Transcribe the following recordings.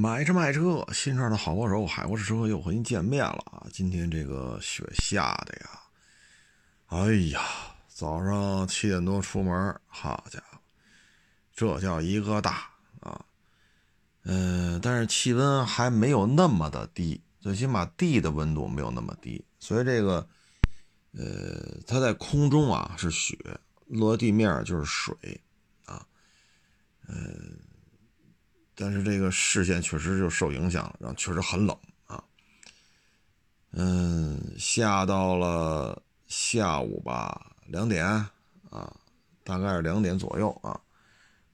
买车卖车，新车的好帮手，海阔试车又和您见面了啊！今天这个雪下的呀，哎呀，早上七点多出门，好家伙，这叫一个大啊！嗯，但是气温还没有那么的低，最起码地的温度没有那么低，所以这个，呃，它在空中啊是雪，落地面就是水啊，嗯。但是这个视线确实就受影响了，然后确实很冷啊。嗯，下到了下午吧，两点啊，大概是两点左右啊，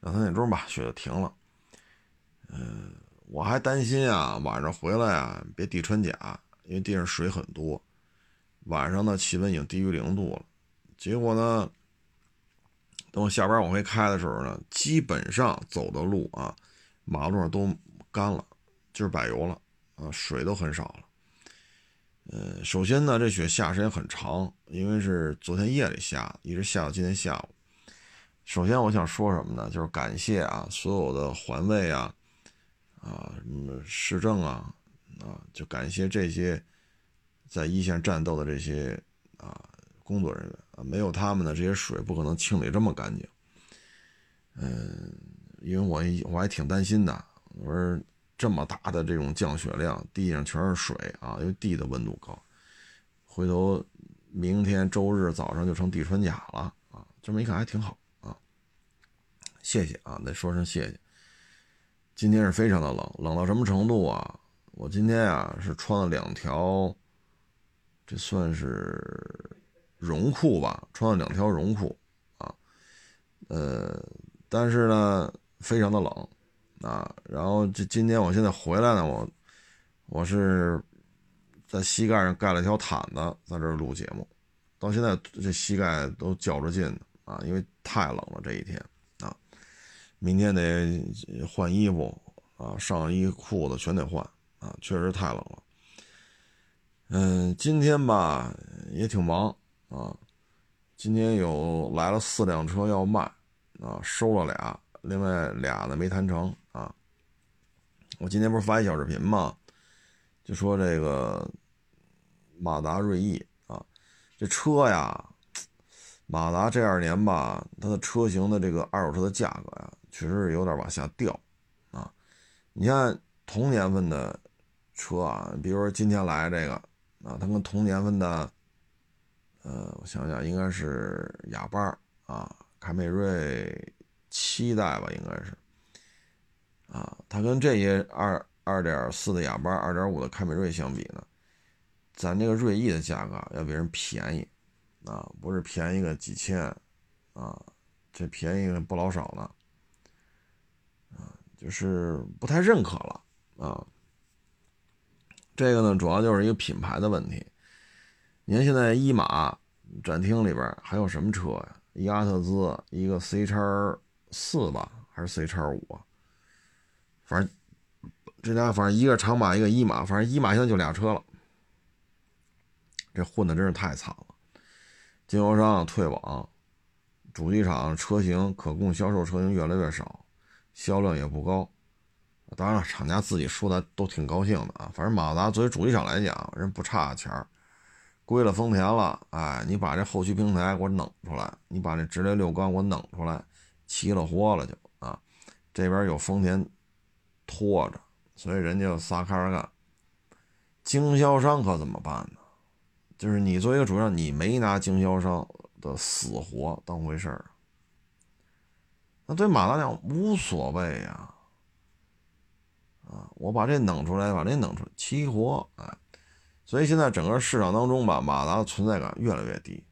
两三点钟吧，雪就停了。嗯，我还担心啊，晚上回来啊，别地穿甲，因为地上水很多。晚上呢，气温已经低于零度了。结果呢，等我下班往回开的时候呢，基本上走的路啊。马路上都干了，就是柏油了啊，水都很少了。呃，首先呢，这雪下时间很长，因为是昨天夜里下，一直下到今天下午。首先我想说什么呢？就是感谢啊，所有的环卫啊，啊，什么市政啊，啊，就感谢这些在一线战斗的这些啊工作人员啊，没有他们呢，这些水不可能清理这么干净。嗯。因为我我还挺担心的，我说这么大的这种降雪量，地上全是水啊，因为地的温度高，回头明天周日早上就成地穿甲了啊！这么一看还挺好啊，谢谢啊，得说声谢谢。今天是非常的冷，冷到什么程度啊？我今天啊是穿了两条，这算是绒裤吧，穿了两条绒裤啊，呃，但是呢。非常的冷，啊，然后这今天我现在回来呢，我我是在膝盖上盖了一条毯子，在这儿录节目，到现在这膝盖都较着劲啊，因为太冷了这一天啊，明天得换衣服啊，上衣裤子全得换啊，确实太冷了。嗯，今天吧也挺忙啊，今天有来了四辆车要卖啊，收了俩。另外俩呢没谈成啊，我今天不是发一小视频吗？就说这个马达锐意啊，这车呀，马达这二年吧，它的车型的这个二手车的价格呀，确实是有点往下掉啊。你看同年份的车啊，比如说今天来这个啊，它跟同年份的，呃，我想想，应该是雅巴啊，凯美瑞。七代吧，应该是，啊，它跟这些二二点四的雅巴、二点五的凯美瑞相比呢，咱这个锐意的价格要比人便宜，啊，不是便宜个几千，啊，这便宜不老少呢，啊，就是不太认可了，啊，这个呢，主要就是一个品牌的问题。你看现在一马展厅里边还有什么车呀？一阿特兹，一个 C 叉。四吧，还是 C 叉五啊？反正这俩，反正一个长马，一个一马，反正一马现在就俩车了。这混的真是太惨了。经销商退网，主机厂车型可供销售车型越来越少，销量也不高。当然了，厂家自己说的都挺高兴的啊。反正马自达作为主机厂来讲，人不差钱儿，归了丰田了。哎，你把这后驱平台给我弄出来，你把这直列六缸给我弄出来。齐了活了就啊，这边有丰田拖着，所以人家就撒开了干。经销商可怎么办呢？就是你作为一个主任，你没拿经销商的死活当回事儿，那对马达讲无所谓呀。啊，我把这弄出来，把这弄出来，齐活哎。所以现在整个市场当中吧，马达的存在感越来越低。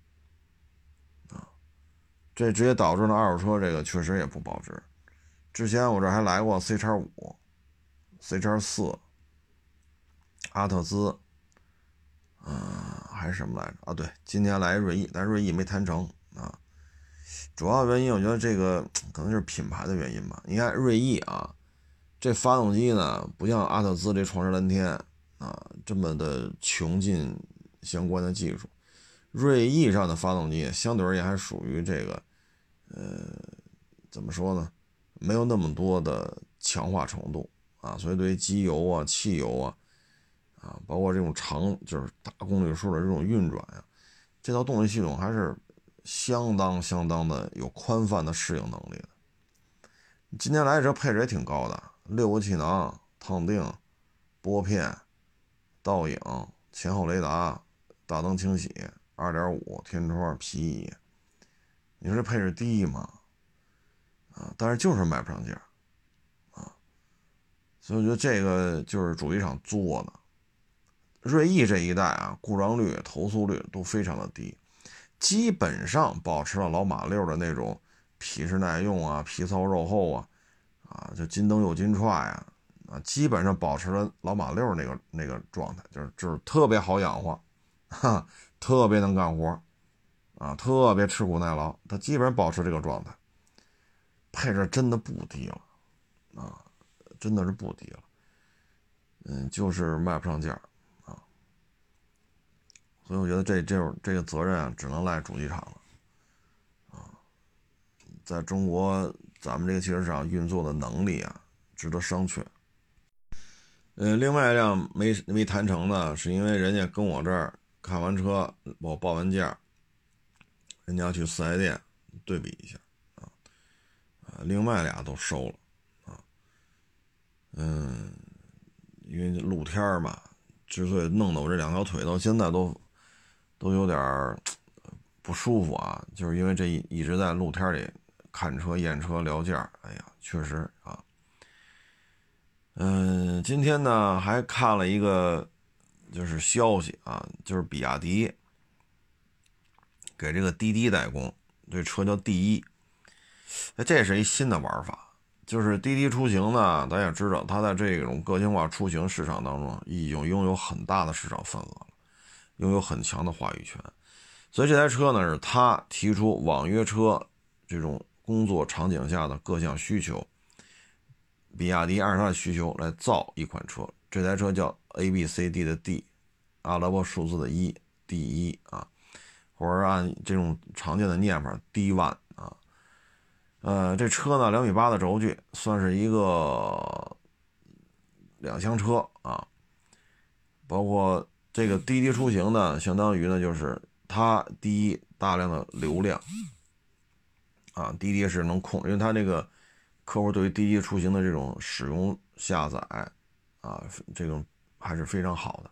这直接导致了二手车这个确实也不保值。之前我这还来过 C 叉五、C 叉四、阿特兹，嗯，还是什么来着？啊，对，今天来锐意，但锐意没谈成啊。主要原因我觉得这个可能就是品牌的原因吧。你看锐意啊，这发动机呢不像阿特兹这创世蓝天啊这么的穷尽相关的技术。锐意上的发动机相对而言还属于这个，呃，怎么说呢？没有那么多的强化程度啊，所以对于机油啊、汽油啊，啊，包括这种长就是大公里数的这种运转呀，这套动力系统还是相当相当的有宽泛的适应能力的。今天来这配置也挺高的，六个气囊、烫定、拨片、倒影、前后雷达、大灯清洗、二点五天窗、皮椅，你说这配置低吗？啊，但是就是卖不上价。啊所以我觉得这个就是主机厂做的。锐意这一代啊，故障率、投诉率都非常的低，基本上保持了老马六的那种皮实耐用啊、皮糙肉厚啊，啊，就金灯又金踹呀，啊，基本上保持了老马六那个那个状态，就是就是特别好养活，哈，特别能干活，啊，特别吃苦耐劳，他基本上保持这个状态，配置真的不低了，啊。真的是不低了，嗯，就是卖不上价啊，所以我觉得这这这个责任啊，只能赖主机厂了啊，在中国咱们这个汽车市场运作的能力啊，值得商榷。呃，另外一辆没没谈成呢，是因为人家跟我这儿看完车，我报完价，人家去四 S 店对比一下啊，另外俩都收了啊。嗯，因为露天嘛，之所以弄得我这两条腿到现在都都有点不舒服啊，就是因为这一一直在露天里看车、验车、聊价。哎呀，确实啊。嗯，今天呢还看了一个就是消息啊，就是比亚迪给这个滴滴代工，这车叫第一，哎，这是一新的玩法。就是滴滴出行呢，咱也知道，它在这种个性化出行市场当中已经拥有很大的市场份额了，拥有很强的话语权。所以这台车呢，是他提出网约车这种工作场景下的各项需求，比亚迪按照它的需求来造一款车。这台车叫 A B C D 的 D，阿拉伯数字的一 D 一啊，或者按这种常见的念法 D One。呃，这车呢，两米八的轴距，算是一个两厢车啊。包括这个滴滴出行呢，相当于呢，就是它第一大量的流量啊，滴滴是能控，因为它这个客户对于滴滴出行的这种使用下载啊，这种还是非常好的，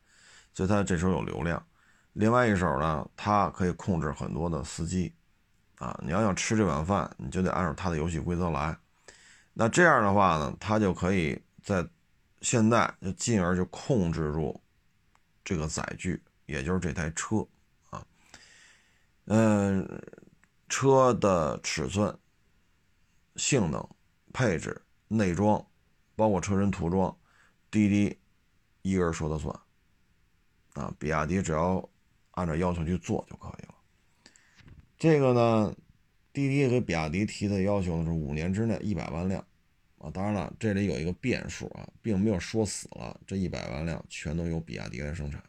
所以它这时候有流量。另外一手呢，它可以控制很多的司机。啊，你要想吃这碗饭，你就得按照他的游戏规则来。那这样的话呢，他就可以在现在就进而就控制住这个载具，也就是这台车啊。嗯，车的尺寸、性能、配置、内装，包括车身涂装，滴滴一个人说的算。啊，比亚迪只要按照要求去做就可以了。这个呢，滴滴给比亚迪提的要求呢是五年之内一百万辆，啊，当然了，这里有一个变数啊，并没有说死了这一百万辆全都由比亚迪来生产。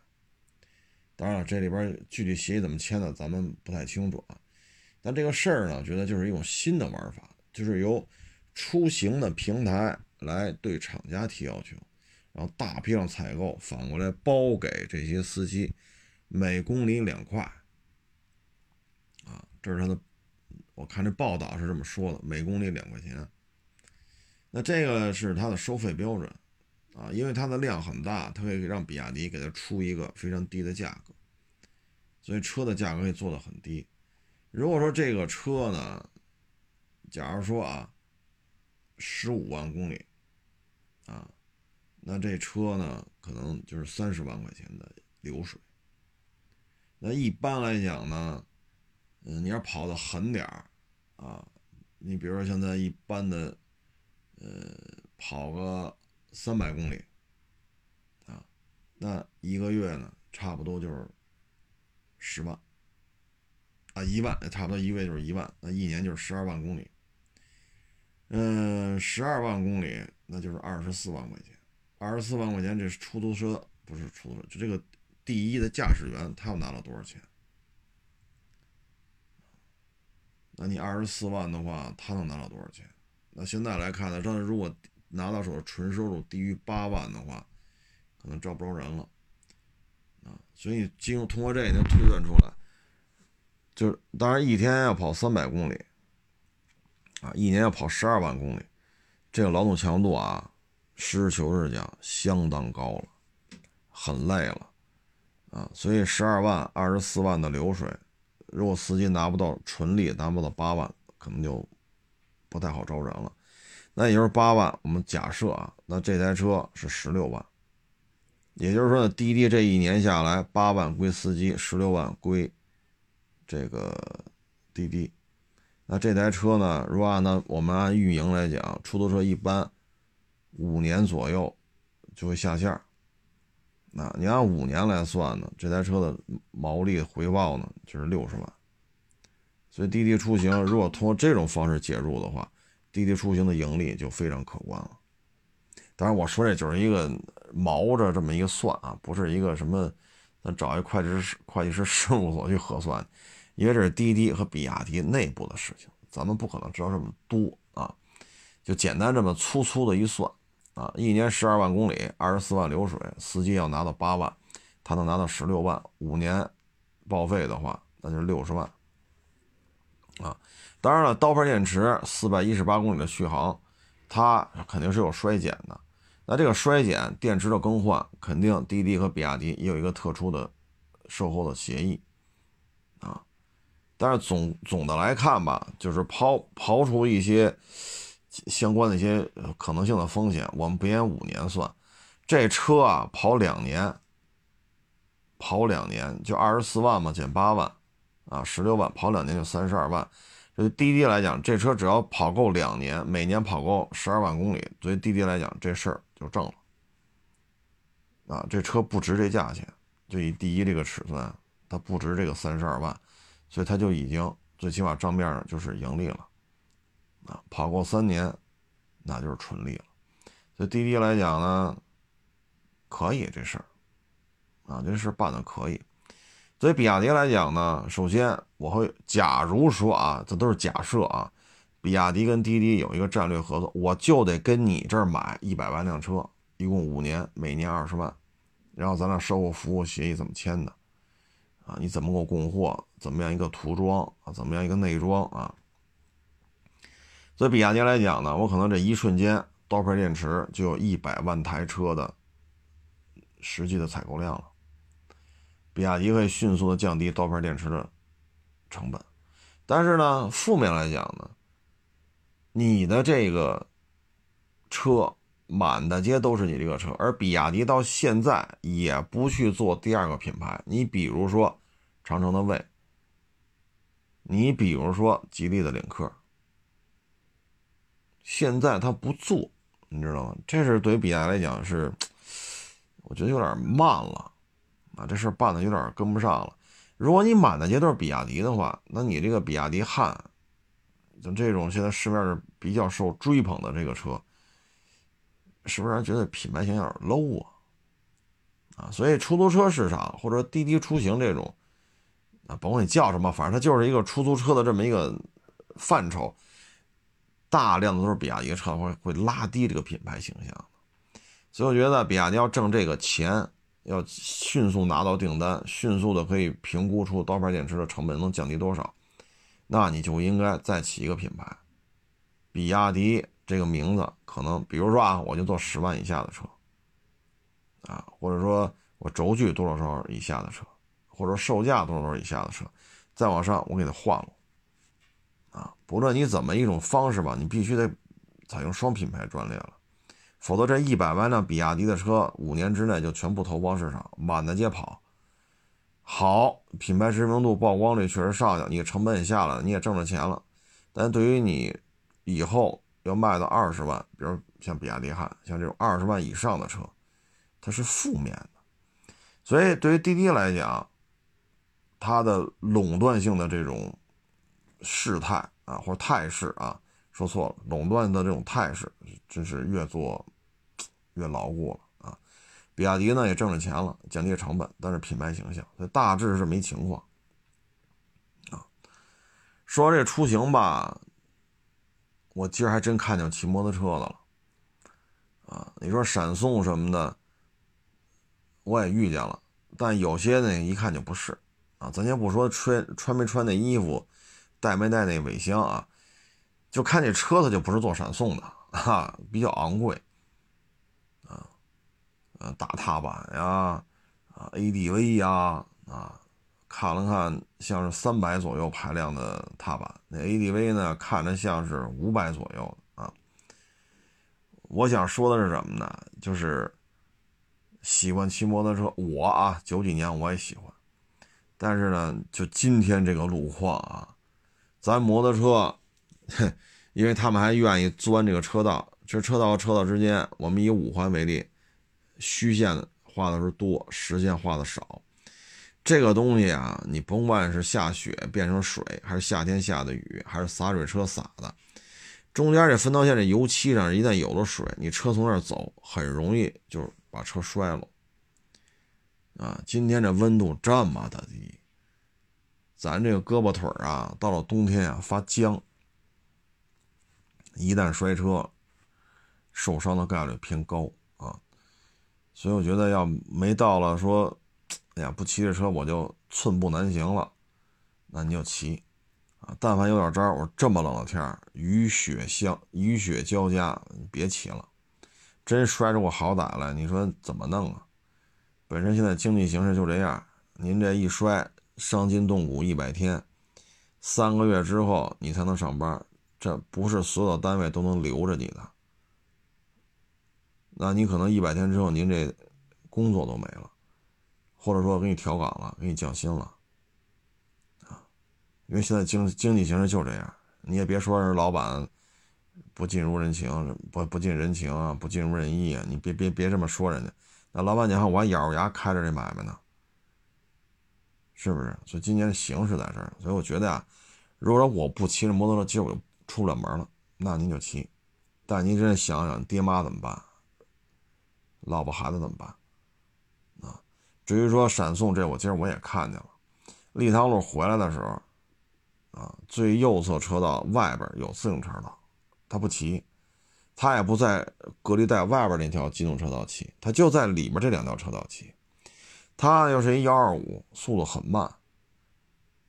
当然了，这里边具体协议怎么签的，咱们不太清楚啊。但这个事儿呢，觉得就是一种新的玩法，就是由出行的平台来对厂家提要求，然后大批量采购，反过来包给这些司机，每公里两块。啊这是他的，我看这报道是这么说的，每公里两块钱。那这个是它的收费标准啊，因为它的量很大，它可以让比亚迪给它出一个非常低的价格，所以车的价格可以做的很低。如果说这个车呢，假如说啊，十五万公里啊，那这车呢可能就是三十万块钱的流水。那一般来讲呢？嗯，你要跑的狠点儿啊，你比如说现在一般的，呃，跑个三百公里啊，那一个月呢，差不多就是十万啊，一万差不多一个月就是一万，那一年就是十二万公里。嗯，十二万公里那就是二十四万块钱，二十四万块钱这是出租车不是出租车，就这个第一的驾驶员他要拿了多少钱？那你二十四万的话，他能拿到多少钱？那现在来看呢，这如果拿到手纯收入低于八万的话，可能招不着人了啊。所以经通过这能推断出来，就是当然一天要跑三百公里啊，一年要跑十二万公里，这个劳动强度啊，实事求是讲相当高了，很累了啊。所以十二万、二十四万的流水，如果司机拿不到纯利，拿不到八万，可能就不太好招人了。那也就是八万，我们假设啊，那这台车是十六万，也就是说呢，滴滴这一年下来，八万归司机，十六万归这个滴滴。那这台车呢，如果按照我们按运营来讲，出租车一般五年左右就会下线。那你按五年来算呢，这台车的毛利回报呢就是六十万。所以滴滴出行如果通过这种方式介入的话，滴滴出行的盈利就非常可观了。当然，我说这就是一个毛着这么一个算啊，不是一个什么，咱找一会计师会计师事务所去核算，因为这是滴滴和比亚迪内部的事情，咱们不可能知道这么多啊。就简单这么粗粗的一算啊，一年十二万公里，二十四万流水，司机要拿到八万，他能拿到十六万，五年报废的话，那就是六十万啊。当然了，刀片电池四百一十八公里的续航，它肯定是有衰减的。那这个衰减，电池的更换，肯定滴滴和比亚迪也有一个特殊的售后的协议啊。但是总总的来看吧，就是刨刨除一些相关的一些可能性的风险，我们不沿五年算，这车啊跑两年，跑两年就二十四万嘛，减八万啊，十六万，跑两年就三十二万。对滴滴来讲，这车只要跑够两年，每年跑够十二万公里，对滴滴来讲，这事儿就挣了。啊，这车不值这价钱，就以第一这个尺寸，它不值这个三十二万，所以它就已经最起码账面上就是盈利了。啊，跑够三年，那就是纯利了。所以滴滴来讲呢，可以这事儿，啊，这事办的可以。所以比亚迪来讲呢，首先我会，假如说啊，这都是假设啊，比亚迪跟滴滴有一个战略合作，我就得跟你这儿买一百万辆车，一共五年，每年二十万，然后咱俩售后服务协议怎么签的？啊，你怎么给我供货？怎么样一个涂装啊？怎么样一个内装啊？所以比亚迪来讲呢，我可能这一瞬间，刀片电池就有一百万台车的实际的采购量了。比亚迪会迅速的降低刀片电池的成本，但是呢，负面来讲呢，你的这个车满大街都是你这个车，而比亚迪到现在也不去做第二个品牌。你比如说长城的魏，你比如说吉利的领克，现在他不做，你知道吗？这是对于比亚迪来讲是，我觉得有点慢了。啊，这事办的有点跟不上了。如果你满大街都是比亚迪的话，那你这个比亚迪汉，像这种现在市面上比较受追捧的这个车，是不是让人觉得品牌形象有点 low 啊？啊，所以出租车市场或者滴滴出行这种，啊，甭管你叫什么，反正它就是一个出租车的这么一个范畴，大量的都是比亚迪车，会会拉低这个品牌形象。所以我觉得比亚迪要挣这个钱。要迅速拿到订单，迅速的可以评估出刀片电池的成本能降低多少，那你就应该再起一个品牌，比亚迪这个名字可能，比如说啊，我就做十万以下的车，啊，或者说我轴距多少多少以下的车，或者售价多少多少以下的车，再往上我给它换了，啊，不论你怎么一种方式吧，你必须得采用双品牌专列了。否则，这一百万辆比亚迪的车，五年之内就全部投放市场，满大街跑。好，品牌知名度、曝光率确实上去了，你成本也下来了，你也挣着钱了。但对于你以后要卖到二十万，比如像比亚迪汉，像这种二十万以上的车，它是负面的。所以，对于滴滴来讲，它的垄断性的这种势态啊，或者态势啊。说错了，垄断的这种态势真是越做越牢固了啊！比亚迪呢也挣着钱了，降低成本，但是品牌形象，所以大致是没情况啊。说这出行吧，我今儿还真看见骑摩托车的了啊，你说闪送什么的，我也遇见了，但有些呢一看就不是啊。咱先不说穿穿没穿那衣服，带没带那尾箱啊，就看这车它就不是做闪送的啊，比较昂贵啊，呃，大踏板呀，啊，ADV 呀，啊。看了看，像是三百左右排量的踏板，那 ADV 呢，看着像是五百左右的啊。我想说的是什么呢？就是喜欢骑摩托车，我啊，九几年我也喜欢，但是呢，就今天这个路况啊，咱摩托车，哼因为他们还愿意钻这个车道，这车道和车道之间，我们以五环为例，虚线画的是多，实线画的少。这个东西啊，你甭管是下雪变成水，还是夏天下的雨，还是洒水车洒的，中间这分道线这油漆上一旦有了水，你车从那儿走，很容易就把车摔了。啊，今天这温度这么的低，咱这个胳膊腿啊，到了冬天啊发僵，一旦摔车，受伤的概率偏高啊。所以我觉得要没到了说。哎呀，不骑这车我就寸步难行了，那你就骑，啊，但凡有点招我这么冷的天雨雪相雨雪交加，别骑了，真摔出个好歹来，你说怎么弄啊？本身现在经济形势就这样，您这一摔伤筋动骨一百天，三个月之后你才能上班，这不是所有单位都能留着你的，那你可能一百天之后您这工作都没了。或者说给你调岗了，给你降薪了，啊，因为现在经经济形势就这样，你也别说人老板不尽如人情，不不近人情啊，不尽如人意啊，你别别别这么说人家，那老板娘我还咬着牙开着这买卖呢，是不是？所以今年的形势在这儿，所以我觉得啊，如果说我不骑着摩托车，今儿我就出不了门了，那您就骑，但您真想想，爹妈怎么办？老婆孩子怎么办？啊至于说闪送这，我今儿我也看见了，立汤路回来的时候，啊，最右侧车道外边有自行车道，他不骑，他也不在隔离带外边那条机动车道骑，他就在里面这两条车道骑，他又是一幺二五，速度很慢，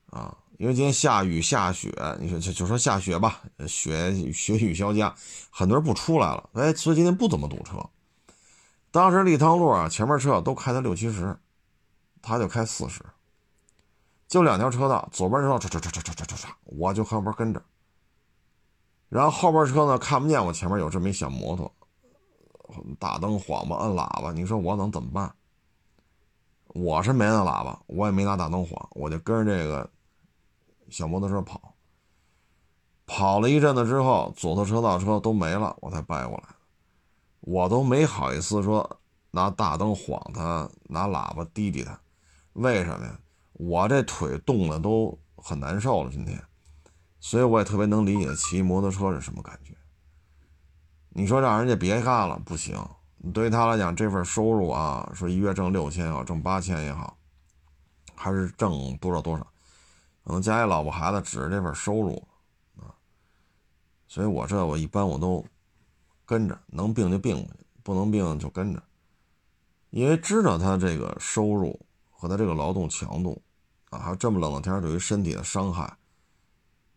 啊，因为今天下雨下雪，你说就就说下雪吧，雪雪雨交加，很多人不出来了，哎，所以今天不怎么堵车。当时立汤路啊，前面车都开到六七十。他就开四十，就两条车道，左边车道唰唰唰唰唰唰唰，我就后边跟着。然后后边车呢看不见我前面有这么一小摩托，大灯晃吧，摁喇叭，你说我能怎么办？我是没按喇叭，我也没拿大灯晃，我就跟着这个小摩托车跑。跑了一阵子之后，左侧车道车都没了，我才掰过来。我都没好意思说拿大灯晃他，拿喇叭滴滴他。为什么呀？我这腿冻得都很难受了，今天，所以我也特别能理解骑摩托车是什么感觉。你说让人家别干了不行，对于他来讲，这份收入啊，说一月挣六千也好，挣八千也好，还是挣多少多少，可能家里老婆孩子指着这份收入啊，所以我这我一般我都跟着，能病就病，不能病就跟着，因为知道他这个收入。和他这个劳动强度，啊，还有这么冷的天对于身体的伤害，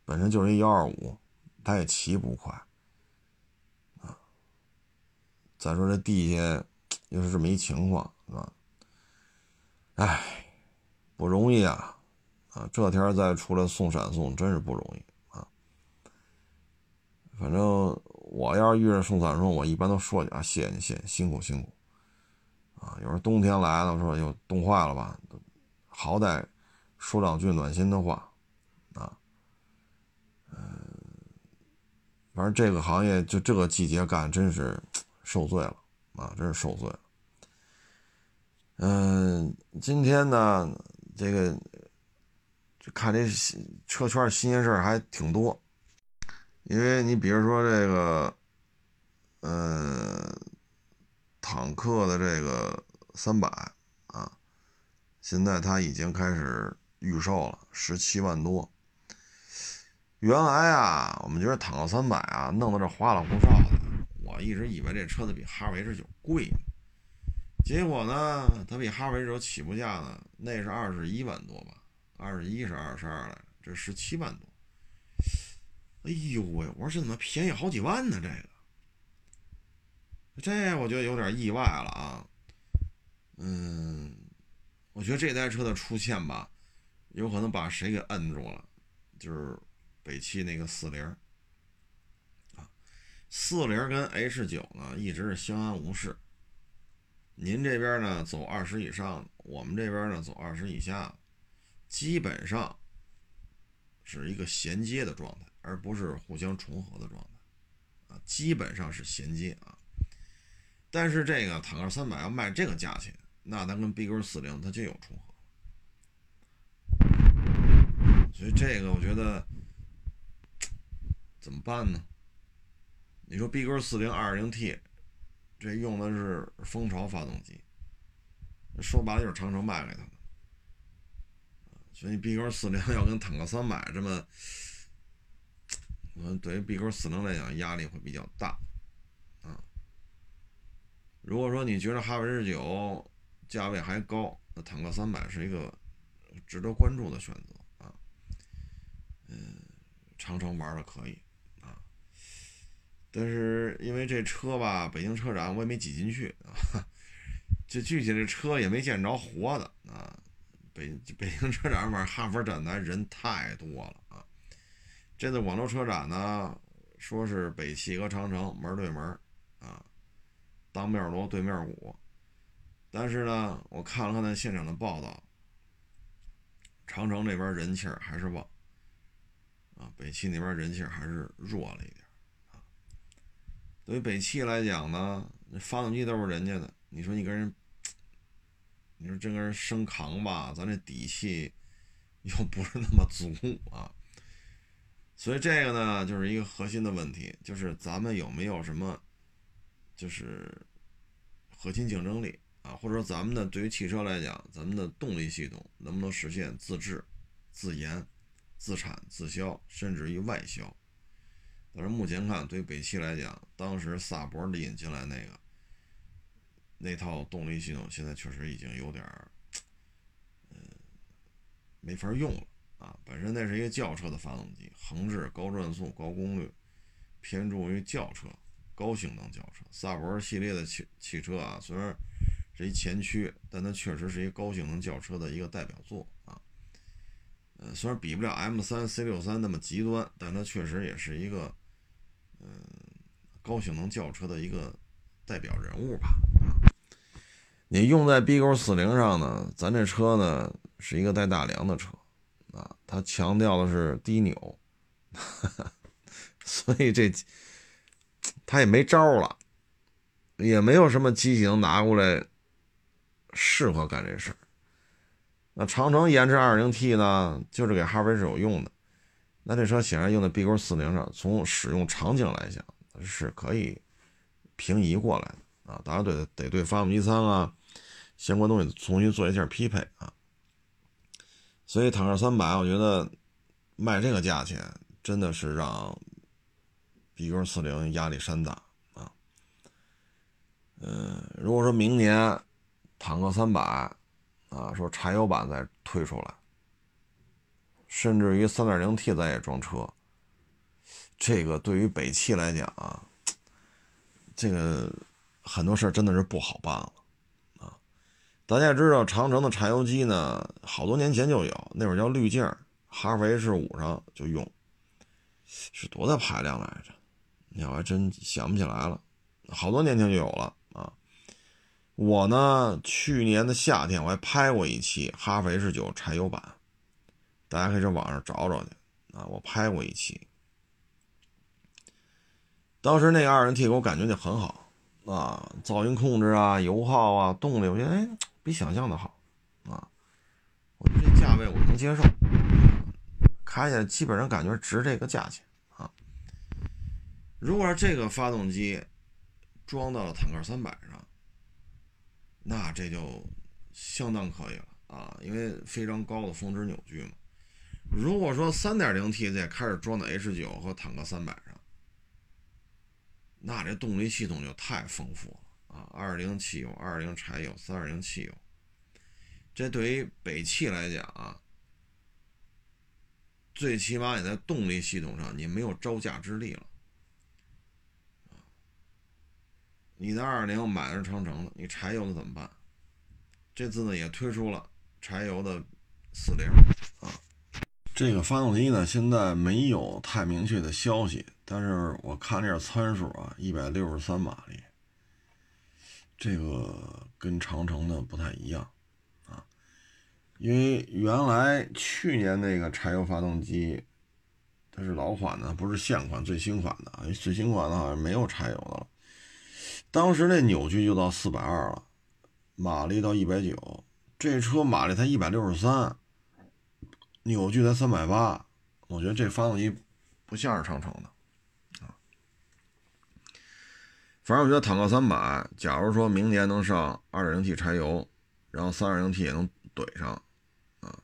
本身就是一幺二五，他也骑不快，啊，再说这地下又是这么一情况，啊，哎，不容易啊，啊，这天再出来送闪送真是不容易啊。反正我要是遇着送闪送，我一般都说句啊，谢谢你，谢谢辛苦辛苦。啊，有时候冬天来了，说又冻坏了吧，好歹说两句暖心的话，啊，嗯，反正这个行业就这个季节干真是受罪了啊，真是受罪了。嗯，今天呢，这个看这车圈新鲜事还挺多，因为你比如说这个，嗯。坦克的这个三百啊，现在它已经开始预售了，十七万多。原来啊，我们觉得坦克三百啊，弄得这花里胡哨的，我一直以为这车子比哈弗 H 九贵，结果呢，它比哈弗 H 九起步价呢，那是二十一万多吧，二十一是二十二来，这十七万多。哎呦喂，我说这怎么便宜好几万呢？这个，这我觉得有点意外了啊。嗯，我觉得这台车的出现吧，有可能把谁给摁住了，就是北汽那个四零，四零跟 H 九呢一直是相安无事。您这边呢走二十以上，我们这边呢走二十以下，基本上是一个衔接的状态，而不是互相重合的状态啊，基本上是衔接啊。但是这个坦克三百要卖这个价钱。那咱跟 B 勾四零它就有重合，所以这个我觉得怎么办呢？你说 B 勾四零二零 T，这用的是蜂巢发动机，说白了就是长城卖给他的，所以 B 勾四零要跟坦克三百这么，对于 B 勾四零来讲压力会比较大，啊，如果说你觉得哈弗 H 九，价位还高，那坦克三百是一个值得关注的选择啊。嗯，长城玩的可以，但是因为这车吧，北京车展我也没挤进去啊，这具体这车也没见着活的啊。北北京车展玩哈佛展台人太多了啊。这次广州车展呢，说是北汽和长城门对门啊，当面锣对面鼓。但是呢，我看了看那现场的报道，长城这边人气儿还是旺，啊，北汽那边人气儿还是弱了一点，对于北汽来讲呢，那发动机都是人家的，你说你跟人，你说真跟人生扛吧，咱这底气又不是那么足啊，所以这个呢，就是一个核心的问题，就是咱们有没有什么，就是核心竞争力。啊，或者说咱们呢，对于汽车来讲，咱们的动力系统能不能实现自制、自研、自产、自销，甚至于外销？但是目前看，对北汽来讲，当时萨博引进来那个那套动力系统，现在确实已经有点儿，嗯，没法用了啊。本身那是一个轿车的发动机，横置、高转速、高功率，偏重于轿车、高性能轿车。萨博系列的汽汽车啊，虽然是一前驱，但它确实是一个高性能轿车的一个代表作啊。呃，虽然比不了 M3、C63 那么极端，但它确实也是一个嗯高性能轿车的一个代表人物吧。你用在 B 勾四零上呢，咱这车呢是一个带大梁的车啊，它强调的是低扭，所以这它也没招了，也没有什么机型拿过来。适合干这事儿。那长城研制 2.0T 呢，就是给哈弗 H 九用的。那这车显然用在 B 勾四零上，从使用场景来讲是可以平移过来的啊。当然得得对发动机舱啊相关东西重新做一下匹配啊。所以坦克三百，我觉得卖这个价钱真的是让 B 勾四零压力山大啊。嗯，如果说明年。坦克三百，啊，说柴油版再推出来，甚至于三点零 T 咱也装车，这个对于北汽来讲啊，这个很多事真的是不好办了啊！大家也知道，长城的柴油机呢，好多年前就有，那会儿叫滤镜，哈弗 H 五上就用，是多大排量来着？你我还真想不起来了，好多年前就有了啊。我呢，去年的夏天我还拍过一期哈弗 H 九柴油版，大家可以在网上找找去啊。我拍过一期，当时那个二 T 给我感觉就很好啊，噪音控制啊、油耗啊、动力，我觉得哎比想象的好啊。我觉得这价位我能接受，开起来基本上感觉值这个价钱啊。如果是这个发动机装到了坦克三百上。那这就相当可以了啊，因为非常高的峰值扭矩嘛。如果说 3.0T 再开始装到 H9 和坦克300上，那这动力系统就太丰富了啊！二零汽油、二零柴油、三二零汽油，这对于北汽来讲啊，最起码你在动力系统上你没有招架之力了。你的二零买的是长城的，你柴油的怎么办？这次呢也推出了柴油的四零啊。这个发动机呢现在没有太明确的消息，但是我看这参数啊，一百六十三马力，这个跟长城的不太一样啊。因为原来去年那个柴油发动机，它是老款的，不是现款最新款的。最新款的好像没有柴油的了。当时那扭矩就到四百二了，马力到一百九，这车马力才一百六十三，扭矩才三百八，我觉得这发动机不像是长城的啊。反正我觉得坦克三百，假如说明年能上二点零 T 柴油，然后三二零 T 也能怼上啊，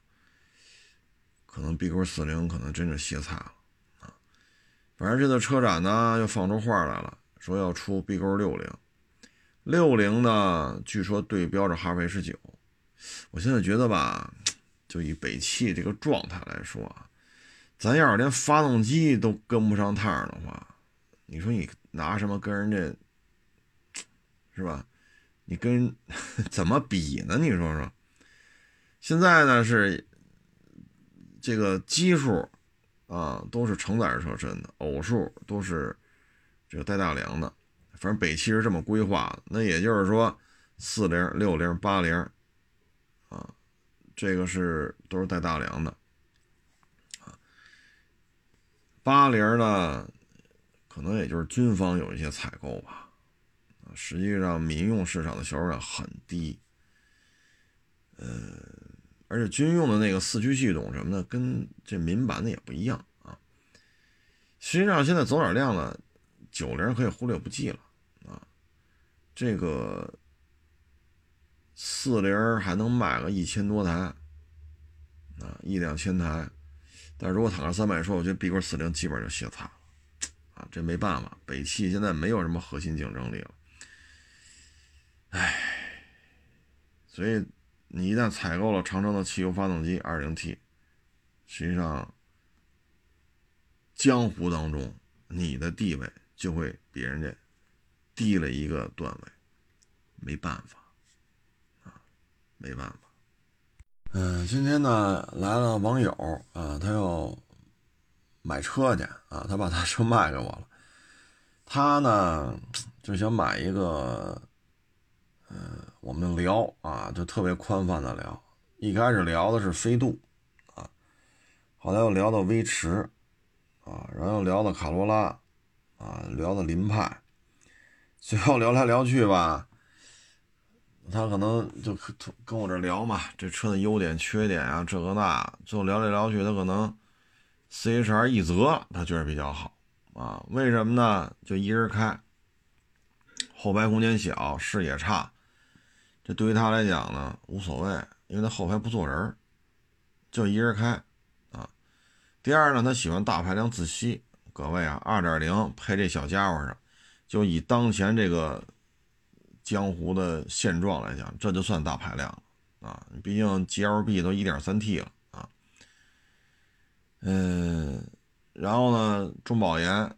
可能 B 勾四零可能真是歇菜了啊。反正这次车展呢又放出话来了，说要出 B 勾六零。六零呢？据说对标着哈弗 H 九。我现在觉得吧，就以北汽这个状态来说啊，咱要是连发动机都跟不上趟的话，你说你拿什么跟人家，是吧？你跟 怎么比呢？你说说。现在呢是这个奇数啊，都是承载式车身的，偶数都是这个带大梁的。反正北汽是这么规划的，那也就是说，四零、六零、八零，这个是都是带大梁的，啊，八零呢，可能也就是军方有一些采购吧，啊，实际上民用市场的销售量很低，呃，而且军用的那个四驱系统什么的，跟这民版的也不一样啊。实际上现在走点量了，九零可以忽略不计了。啊这个四零还能卖个一千多台啊，一两千台。但是如果坦克三百说，我觉得 B 勾四零基本就歇菜了啊，这没办法，北汽现在没有什么核心竞争力了。唉，所以你一旦采购了长城的汽油发动机二零 T，实际上江湖当中你的地位就会比人家。低了一个段位，没办法，没办法。嗯，今天呢来了网友啊，他要买车去啊，他把他车卖给我了。他呢就想买一个，嗯，我们聊啊，就特别宽泛的聊。一开始聊的是飞度啊，后来又聊到威驰啊，然后又聊到卡罗拉啊，聊到凌派。最后聊来聊去吧，他可能就跟我这聊嘛，这车的优点、缺点啊，这个那。最后聊来聊去，他可能 C H R 一泽他觉得比较好啊？为什么呢？就一人开，后排空间小，视野差，这对于他来讲呢无所谓，因为他后排不坐人，就一人开啊。第二呢，他喜欢大排量自吸，各位啊，二点零配这小家伙上。就以当前这个江湖的现状来讲，这就算大排量了啊！毕竟 G L B 都一点三 T 了啊。嗯，然后呢，中保研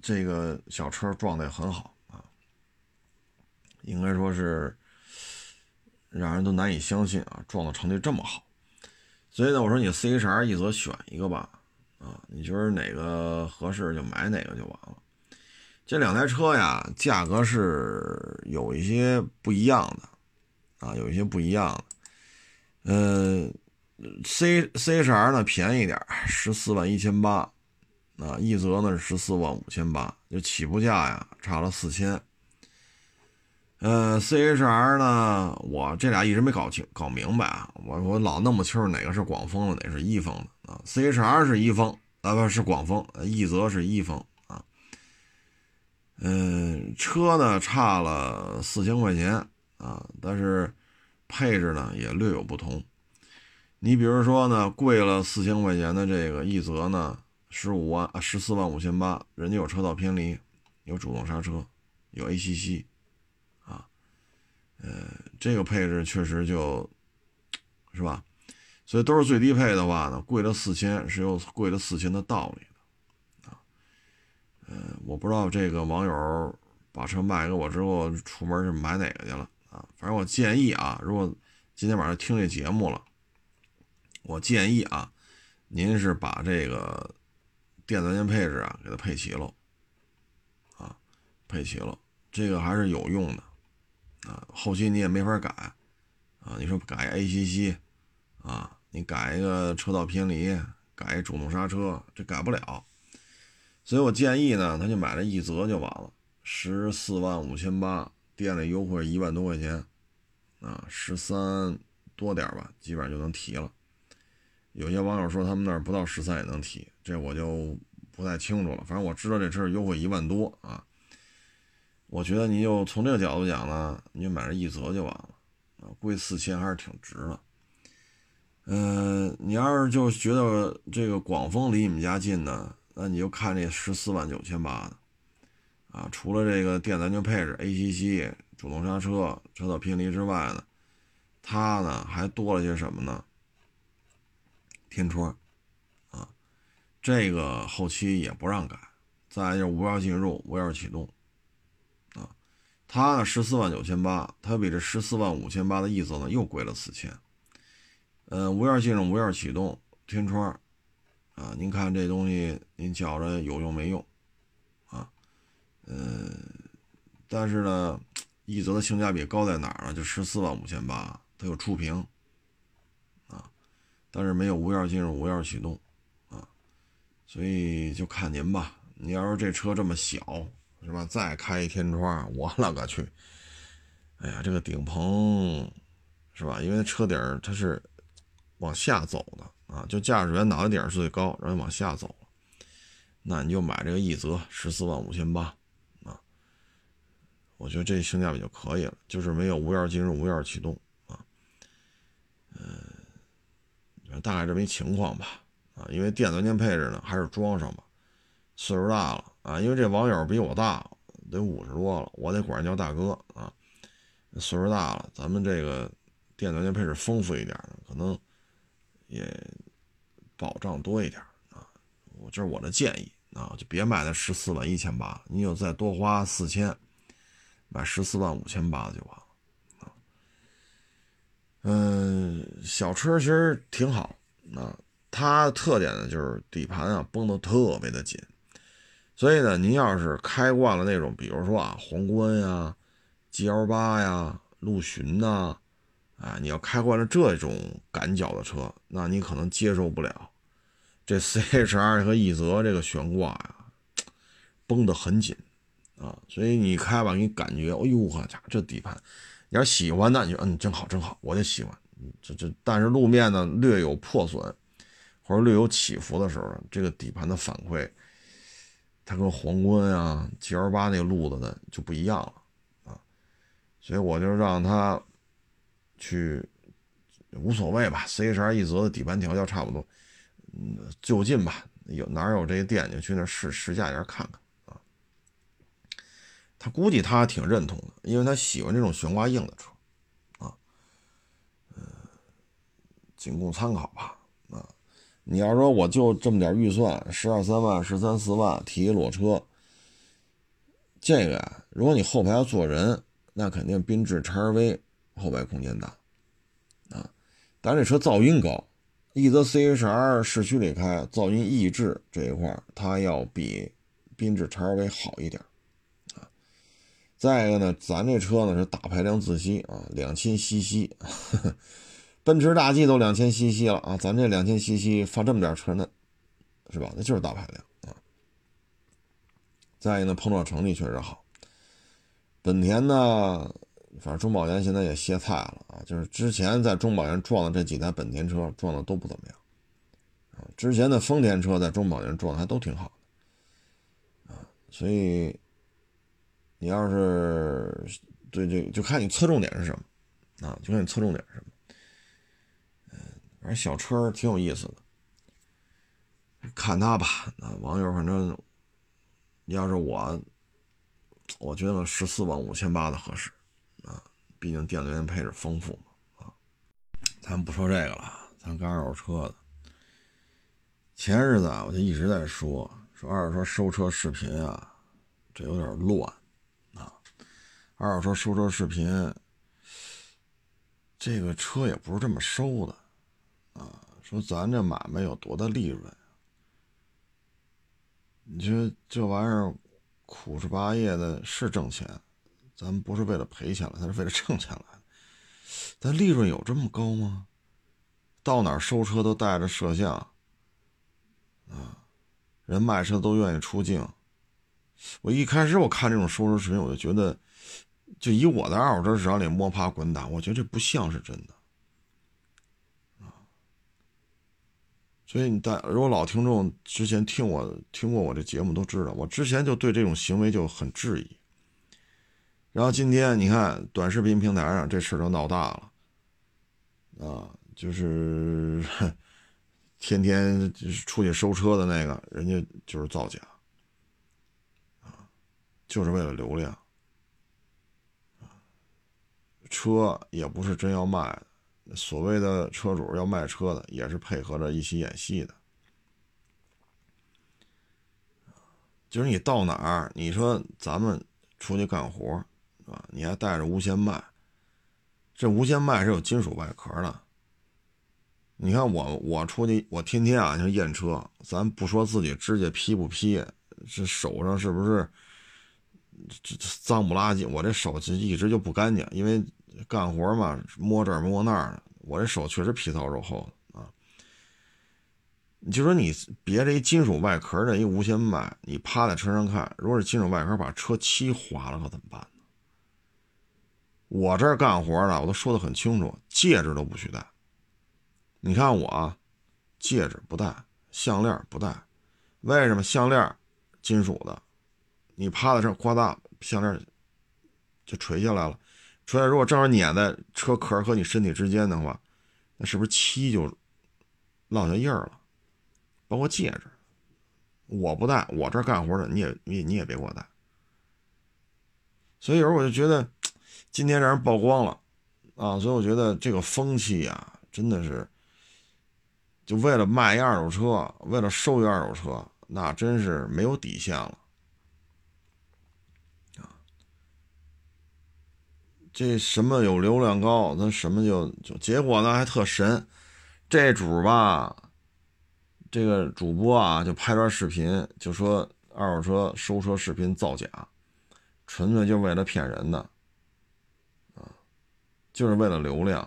这个小车撞的也很好啊，应该说是让人都难以相信啊，撞的成绩这么好。所以呢，我说你 C H R 一则选一个吧，啊，你觉得哪个合适就买哪个就完了。这两台车呀，价格是有一些不一样的，啊，有一些不一样的。呃，C C H R 呢便宜点十四万一千八，啊，奕泽呢是十四万五千八，就起步价呀差了四千。呃，C H R 呢，我这俩一直没搞清搞明白啊，我我老弄不清楚哪个是广丰的，哪是一丰的啊？C H R 是一丰，啊不是广丰，奕泽是一丰。嗯，车呢差了四千块钱啊，但是配置呢也略有不同。你比如说呢，贵了四千块钱的这个奕泽呢，十五万啊十四万五千八，人家有车道偏离，有主动刹车，有 ACC，啊，呃，这个配置确实就，是吧？所以都是最低配的话呢，贵了四千是有贵了四千的道理，我不知道这个网友把车卖给我之后出门是买哪个去了啊？反正我建议啊，如果今天晚上听这节目了，我建议啊，您是把这个电子件配置啊给它配齐了，啊，配齐了，这个还是有用的，啊，后期你也没法改，啊，你说改 ACC，啊，你改一个车道偏离，改一主动刹车，这改不了，所以我建议呢，他就买了一泽就完了，十四万五千八，店里优惠一万多块钱。啊，十三多点吧，基本上就能提了。有些网友说他们那儿不到十三也能提，这我就不太清楚了。反正我知道这车优惠一万多啊。我觉得你就从这个角度讲呢，你就买这一泽就完了啊，贵四千还是挺值的。嗯，你要是就觉得这个广丰离你们家近呢，那你就看这十四万九千八的啊，除了这个电子安全配置 ACC。主动刹车、车道偏离之外呢，它呢还多了些什么呢？天窗，啊，这个后期也不让改。再就是无钥匙进入、无钥匙启动，啊，它呢十四万九千八，它比这十四万五千八的意思呢又贵了四千。呃，无钥匙进入、无钥匙启动、天窗，啊，您看这东西您觉着有用没用？啊，呃，但是呢。一泽的性价比高在哪儿呢？就十四万五千八，它有触屏，啊，但是没有无钥匙进入、无钥匙启动，啊，所以就看您吧。你要是这车这么小，是吧？再开一天窗，我勒个去！哎呀，这个顶棚，是吧？因为车顶它是往下走的啊，就驾驶员脑袋顶是最高，然后往下走了，那你就买这个奕泽，十四万五千八啊。我觉得这性价比就可以了，就是没有无钥匙进入、无钥匙启动啊，嗯，大概这么一情况吧，啊，因为电子元件配置呢还是装上吧，岁数大了啊，因为这网友比我大，得五十多了，我得管人叫大哥啊，岁数大了，咱们这个电子元件配置丰富一点，可能也保障多一点啊，我这是我的建议啊，就别买那十四万一千八，你就再多花四千。买十四万五千八就完了啊，嗯，小车其实挺好啊，它的特点呢就是底盘啊绷得特别的紧，所以呢，您要是开惯了那种，比如说啊皇冠呀、G L 八呀、陆巡呐，啊，啊你要开惯了这种赶脚的车，那你可能接受不了这 C H R 和奕泽这个悬挂呀，绷得很紧。啊，所以你开吧，你感觉，哎呦我家这底盘，你要喜欢那，你就嗯，真好，真好，我就喜欢。这这，但是路面呢略有破损或者略有起伏的时候，这个底盘的反馈，它跟皇冠啊、G L 八那个路子的就不一样了啊。所以我就让他去，无所谓吧，C H R 一泽的底盘调教差不多，嗯，就近吧，有哪有这些店就去那试试驾一下看看啊。他估计他挺认同的，因为他喜欢这种悬挂硬的车，啊，嗯，仅供参考吧，啊，你要说我就这么点预算，十二三万、十三四万提一裸车，这个呀，如果你后排要坐人，那肯定缤智 XRV 后排空间大，啊，但这车噪音高，奕泽 CHR 市区里开噪音抑制这一块，它要比缤智 XRV 好一点。啊再一个呢，咱这车呢是大排量自吸啊，两千 CC，奔驰大 G 都两千 CC 了啊，咱这两千 CC 放这么点车呢，是吧？那就是大排量啊。再一个呢，碰撞成绩确实好。本田呢，反正中保研现在也歇菜了啊，就是之前在中保研撞的这几台本田车撞的都不怎么样啊，之前的丰田车在中保研撞的还都挺好的啊，所以。你要是对这就看你侧重点是什么啊？就看你侧重点是什么。嗯，反正小车挺有意思的，看它吧。那网友反正，要是我我觉得十四万五千八的合适，毕竟电子元配置丰富嘛啊。咱不说这个了，咱干二手车的。前日子啊，我就一直在说说二手车收车视频啊，这有点乱啊。二手车收车视频，这个车也不是这么收的啊。说咱这买卖有多大利润？你说这玩意儿苦吃八夜的是挣钱，咱们不是为了赔钱了，咱是为了挣钱来的。咱利润有这么高吗？到哪收车都带着摄像，啊，人卖车都愿意出镜。我一开始我看这种收车视频，我就觉得，就以我在二手车市场里摸爬滚打，我觉得这不像是真的。所以你带，如果老听众之前听我听过我这节目都知道，我之前就对这种行为就很质疑。然后今天你看短视频平台上这事儿都闹大了，啊，就是天天出去收车的那个人家就是造假，啊，就是为了流量，车也不是真要卖的。所谓的车主要卖车的，也是配合着一起演戏的。就是你到哪儿，你说咱们出去干活啊，你还带着无线麦，这无线麦是有金属外壳的。你看我，我出去，我天天啊就验车，咱不说自己指甲劈不劈，这手上是不是这脏不拉几？我这手就一直就不干净，因为。干活嘛，摸这儿摸那儿的，我这手确实皮糙肉厚的啊。你就说你别这一金属外壳的一无线麦，你趴在车上看，如果是金属外壳把车漆划了，可怎么办？我这儿干活的，我都说的很清楚，戒指都不许戴。你看我，戒指不戴，项链不戴，为什么？项链金属的，你趴在这儿，呱嗒，项链就垂下来了。出来，如果正好碾在车壳和你身体之间的话，那是不是漆就落下印儿了？包括戒指，我不戴，我这儿干活的，你也你你也别给我戴。所以有时候我就觉得，今天让人曝光了啊，所以我觉得这个风气呀，真的是，就为了卖一二手车，为了收一二手车，那真是没有底线了。啊这什么有流量高，那什么就就结果呢还特神，这主吧，这个主播啊就拍段视频，就说二手车收车视频造假，纯粹就为了骗人的，就是为了流量，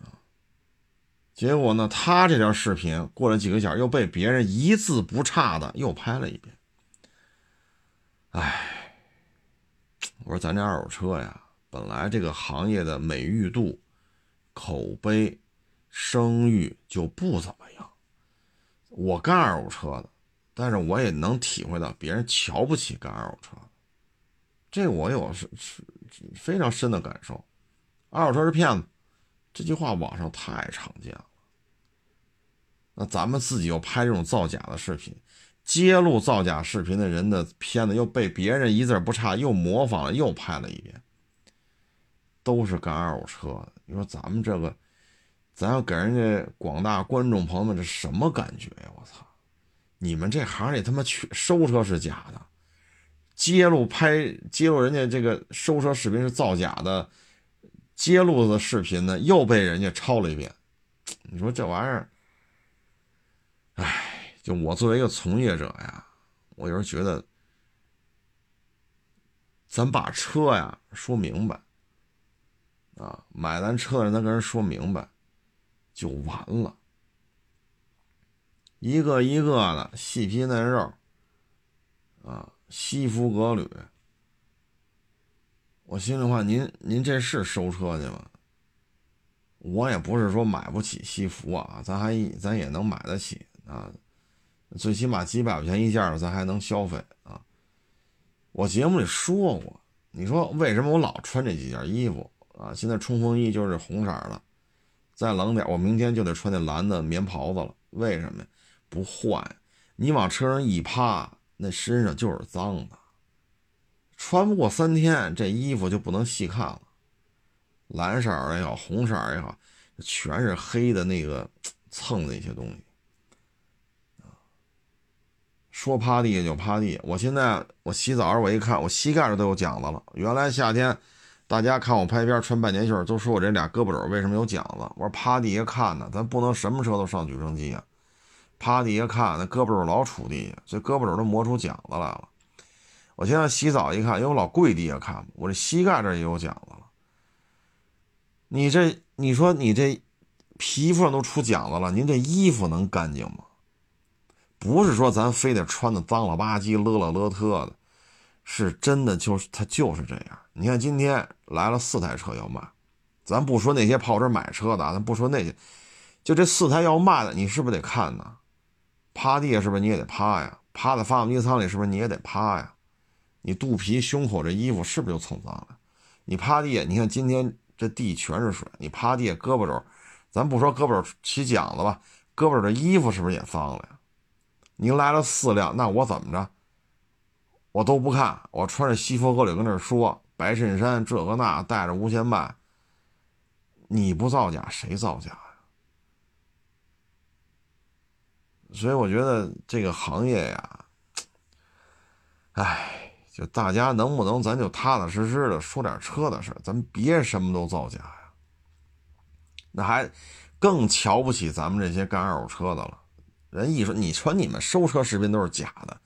啊，结果呢他这条视频过了几个小时又被别人一字不差的又拍了一遍，哎，我说咱这二手车呀。本来这个行业的美誉度、口碑、声誉就不怎么样。我干二手车的，但是我也能体会到别人瞧不起干二手车，这我有是是非常深的感受。二手车是骗子，这句话网上太常见了。那咱们自己又拍这种造假的视频，揭露造假视频的人的片子又被别人一字不差又模仿了又拍了一遍。都是干二手车的，你说咱们这个，咱要给人家广大观众朋友们这什么感觉呀？我操！你们这行里他妈去收车是假的，揭露拍揭露人家这个收车视频是造假的，揭露的视频呢又被人家抄了一遍。你说这玩意儿，哎，就我作为一个从业者呀，我有时候觉得，咱把车呀说明白。啊，买咱车的人，咱跟人说明白，就完了。一个一个的细皮嫩肉，啊，西服革履。我心里话，您您这是收车去吗？我也不是说买不起西服啊，咱还咱也能买得起啊，最起码几百块钱一件咱还能消费啊。我节目里说过，你说为什么我老穿这几件衣服？啊，现在冲锋衣就是红色的，再冷点，我明天就得穿那蓝的棉袍子了。为什么呀？不换，你往车上一趴，那身上就是脏的，穿不过三天，这衣服就不能细看了，蓝色也好，红色也好，全是黑的那个蹭的一些东西。说趴地下就趴地下。我现在我洗澡时我一看，我膝盖上都有茧子了。原来夏天大家看我拍片穿半截袖，都说我这俩胳膊肘为什么有茧子。我说趴地下看呢，咱不能什么车都上举升机啊。趴地下看，那胳膊肘老杵地下，这胳膊肘都磨出茧子来了。我现在洗澡一看，因为我老跪地下看，我这膝盖这也有茧子了。你这，你说你这皮肤上都出茧子了，您这衣服能干净吗？不是说咱非得穿的脏了吧唧、勒了勒特的，是真的就是它就是这样。你看今天来了四台车要卖，咱不说那些跑这买车的，咱不说那些，就这四台要卖的，你是不是得看呢？趴地下是不是你也得趴呀？趴在发动机舱里是不是你也得趴呀？你肚皮、胸口这衣服是不是就蹭脏了？你趴地下，你看今天这地全是水，你趴地下胳膊肘，咱不说胳膊肘起茧子吧，胳膊肘的衣服是不是也脏了呀？您来了四辆，那我怎么着？我都不看，我穿着西服革履跟那说，白衬衫这个那，带着无线麦。你不造假，谁造假呀？所以我觉得这个行业呀，哎，就大家能不能咱就踏踏实实的说点车的事咱别什么都造假呀。那还更瞧不起咱们这些干二手车的了。人一说，你说你们收车视频都是假的，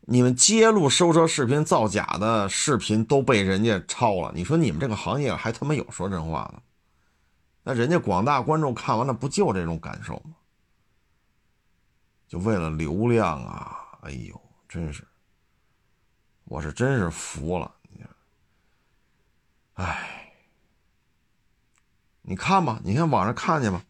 你们揭露收车视频造假的视频都被人家抄了。你说你们这个行业还他妈有说真话的？那人家广大观众看完了不就这种感受吗？就为了流量啊！哎呦，真是，我是真是服了。哎，你看吧，你看网上看见吧。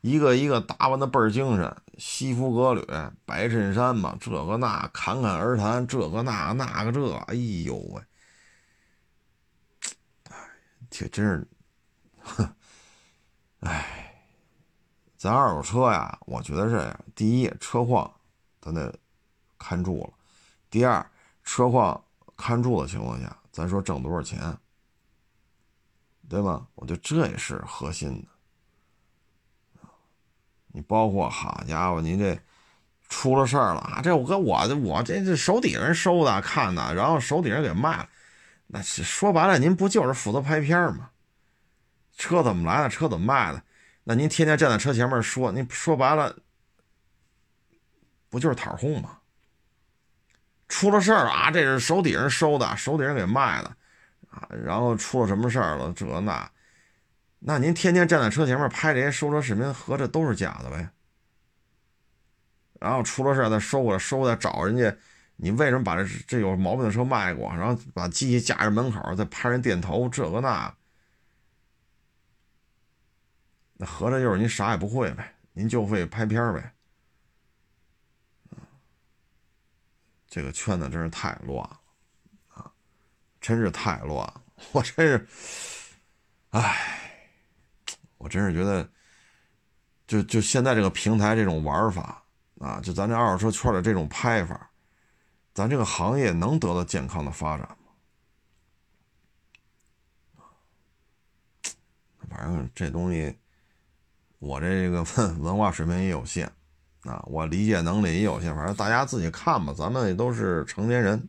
一个一个打扮的倍儿精神，西服革履，白衬衫嘛，这个那侃侃而谈，这个那那个这，哎呦喂，哎，这真是，哼，哎，咱二手车呀，我觉得是这样：第一，车况咱得看住了；第二，车况看住的情况下，咱说挣多少钱，对吧？我觉得这也是核心的。你包括好家伙，您这出了事儿了啊！这我跟我我这这手底下人收的看的，然后手底下给卖了。那说白了，您不就是负责拍片吗？车怎么来的，车怎么卖的？那您天天站在车前面说，您说白了，不就是讨红吗？出了事儿啊，这是手底下人收的，手底下人给卖的啊，然后出了什么事儿了？这那。那您天天站在车前面拍这些收车视频，合着都是假的呗？然后出了事儿再收过来，收过来找人家，你为什么把这这有毛病的车卖过？然后把机器架在门口，再拍人电头，这个那，那合着就是您啥也不会呗？您就会拍片儿呗？这个圈子真是太乱了啊！真是太乱了，我真是，唉。我真是觉得，就就现在这个平台这种玩法啊，就咱这二手车圈的这种拍法，咱这个行业能得到健康的发展吗？反正这东西，我这个 文化水平也有限啊，我理解能力也有限。反正大家自己看吧，咱们也都是成年人。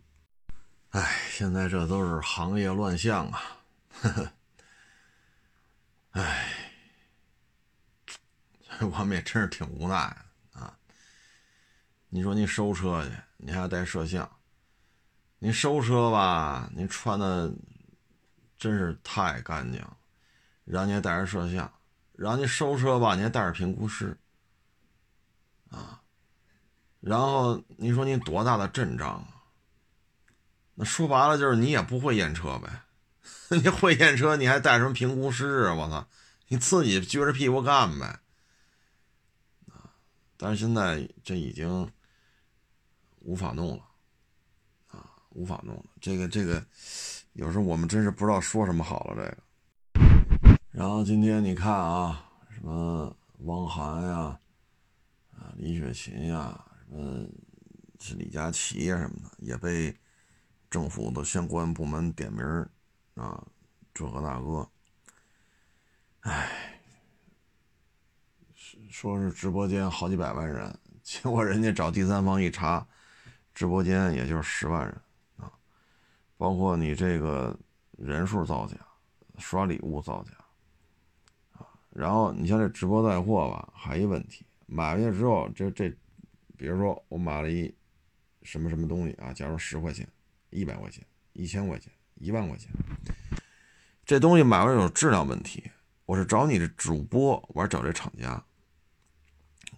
哎，现在这都是行业乱象啊，呵呵，哎。我们也真是挺无奈啊！你说你收车去，你还要带摄像，你收车吧，你穿的真是太干净，让你带着摄像，让你收车吧，你还带着评估师啊，然后你说你多大的阵仗啊？那说白了就是你也不会验车呗，你会验车你还带什么评估师啊？我操，你自己撅着屁股干呗。但是现在这已经无法弄了，啊，无法弄了。这个这个，有时候我们真是不知道说什么好了。这个，然后今天你看啊，什么汪涵呀，李雪琴呀，什么是李佳琦呀什么的，也被政府的相关部门点名啊，这个那个，哎，说是直播间好几百万人，结果人家找第三方一查，直播间也就是十万人啊，包括你这个人数造假，刷礼物造假。啊，然后你像这直播带货吧，还一问题，买回去之后，这这，比如说我买了一什么什么东西啊，假如十块钱。一百块钱，一千块钱，一万块钱，这东西买回来有质量问题，我是找你的主播，我是找这厂家，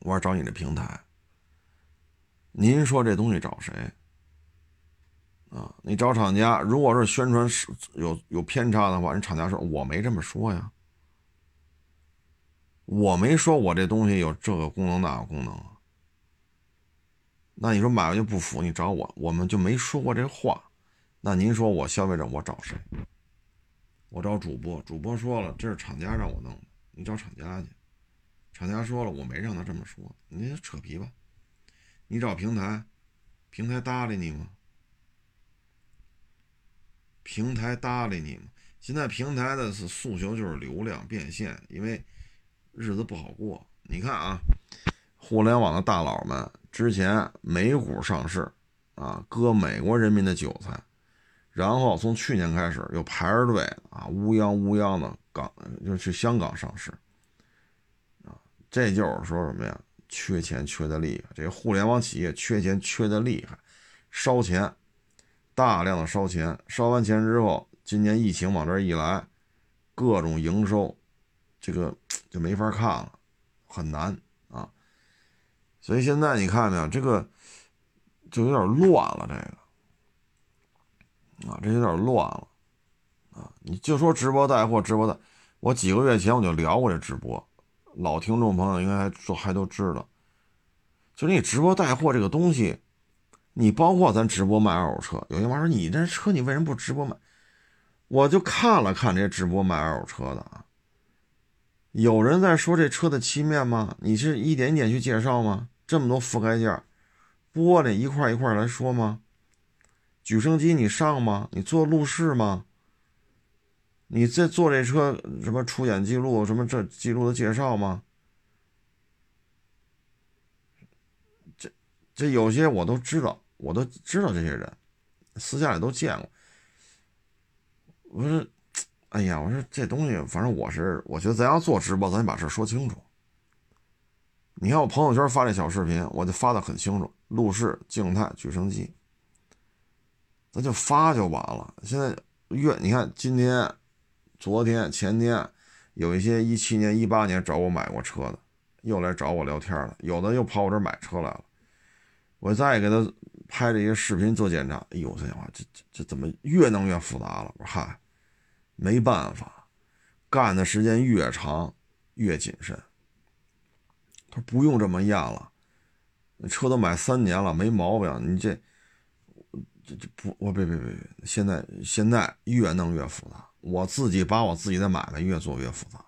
我是找你这平台。您说这东西找谁？啊，你找厂家，如果是宣传是有有偏差的话，人厂家说我没这么说呀，我没说我这东西有这个功能那个功能。那你说买回去不服，你找我，我们就没说过这话。那您说我消费者我找谁？我找主播，主播说了这是厂家让我弄的，你找厂家去。厂家说了我没让他这么说，你扯皮吧。你找平台，平台搭理你吗？平台搭理你吗？现在平台的诉求就是流量变现，因为日子不好过。你看啊，互联网的大佬们。之前美股上市，啊，割美国人民的韭菜，然后从去年开始又排着队啊，乌泱乌泱的港就去香港上市，啊，这就是说什么呀？缺钱缺的厉害，这个互联网企业缺钱缺的厉害，烧钱，大量的烧钱，烧完钱之后，今年疫情往这一来，各种营收，这个 就没法看了，很难啊。所以现在你看没有，这个就有点乱了，这个啊，这有点乱了啊！你就说直播带货，直播的，我几个月前我就聊过这直播，老听众朋友应该还都还都知道，就是你直播带货这个东西，你包括咱直播卖二手车，有些网友说你这车你为什么不直播卖？我就看了看这些直播卖二手车的啊，有人在说这车的漆面吗？你是一点一点去介绍吗？这么多覆盖件，玻璃一块一块来说吗？举升机你上吗？你做路试吗？你在做这车什么出演记录什么这记录的介绍吗？这这有些我都知道，我都知道这些人，私下里都见过。我说，哎呀，我说这东西，反正我是我觉得咱要做直播，咱把事说清楚。你看我朋友圈发这小视频，我就发的很清楚，路试、静态、举升机，咱就发就完了。现在越你看今天、昨天、前天，有一些一七年、一八年找我买过车的，又来找我聊天了，有的又跑我这买车来了。我再给他拍这些视频做检查，哎呦，这话这这这怎么越弄越复杂了？我说嗨，没办法，干的时间越长越谨慎。他说不用这么验了，车都买三年了，没毛病。你这，这这不，我别别别别，现在现在越弄越复杂。我自己把我自己的买卖越做越复杂，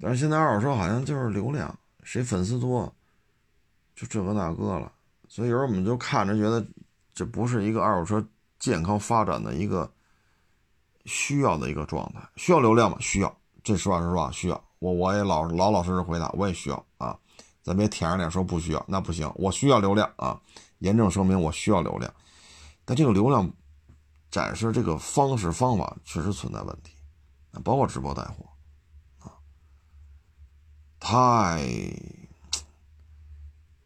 但是现在二手车好像就是流量，谁粉丝多，就这个那个了。所以有时候我们就看着觉得，这不是一个二手车健康发展的一个需要的一个状态。需要流量吗？需要。这实话实说啊，需要我我也老老老实实回答，我也需要啊，咱别舔着脸说不需要，那不行，我需要流量啊，严正声明我需要流量，但这个流量展示这个方式方法确实存在问题，包括直播带货啊，太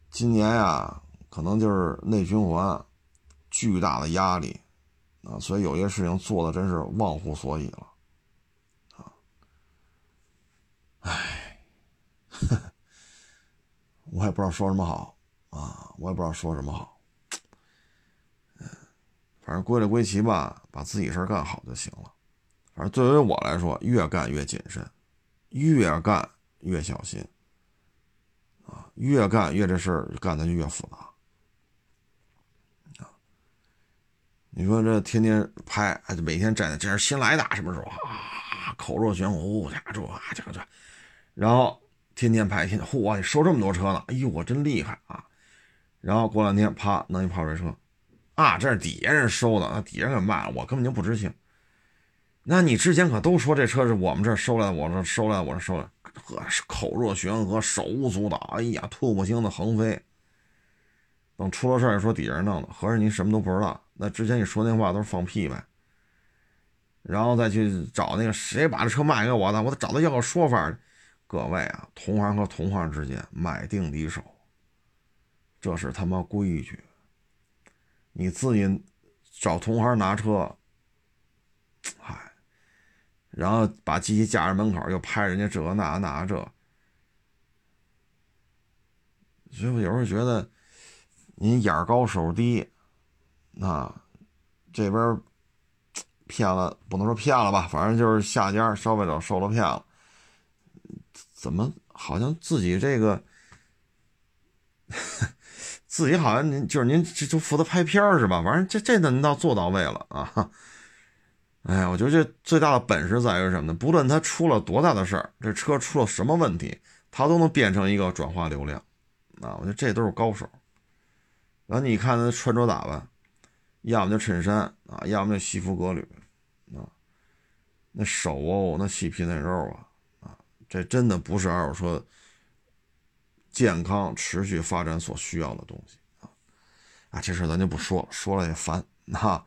今年呀，可能就是内循环巨大的压力啊，所以有些事情做的真是忘乎所以了。啊唉，我也不知道说什么好啊，我也不知道说什么好。嗯，反正归了归齐吧，把自己事干好就行了。反正作为我来说，越干越谨慎，越干越小心啊，越干越这事干的就越复杂你说这天天拍，哎，每天站在这是新来的，什么时候啊？口若悬河，家这啊，这这。然后天天拍，天天嚯，你收这么多车呢？哎呦，我真厉害啊！然后过两天啪弄一泡水车，啊，这是底下人收的，那底下人给卖了，我根本就不知情。那你之前可都说这车是我们这收来的，我这收来的，我这收来，呵，口若悬河，手舞足蹈，哎呀，唾沫星子横飞。等出了事儿，说底下人弄的，合着您什么都不知道。那之前你说那话都是放屁呗。然后再去找那个谁把这车卖给我的，我得找他要个说法。各位啊，同行和同行之间买定离手，这是他妈规矩。你自己找同行拿车，嗨，然后把机器架在门口，又拍人家这那那这，所以我有时候觉得。您眼高手低，啊，这边 骗了，不能说骗了吧，反正就是下家消费者受了骗了，怎么好像自己这个，自己好像您就是您就负责拍片是吧？反正这这您倒做到位了啊！哎呀，我觉得这最大的本事在于什么呢？不论他出了多大的事儿，这车出了什么问题，他都能变成一个转化流量，啊，我觉得这都是高手。然后你看他穿着打扮，要么就衬衫啊，要么就西服革履，啊，那手哦，那细皮嫩肉啊，啊，这真的不是二手车健康持续发展所需要的东西啊！啊，这事咱就不说了，说了也烦，那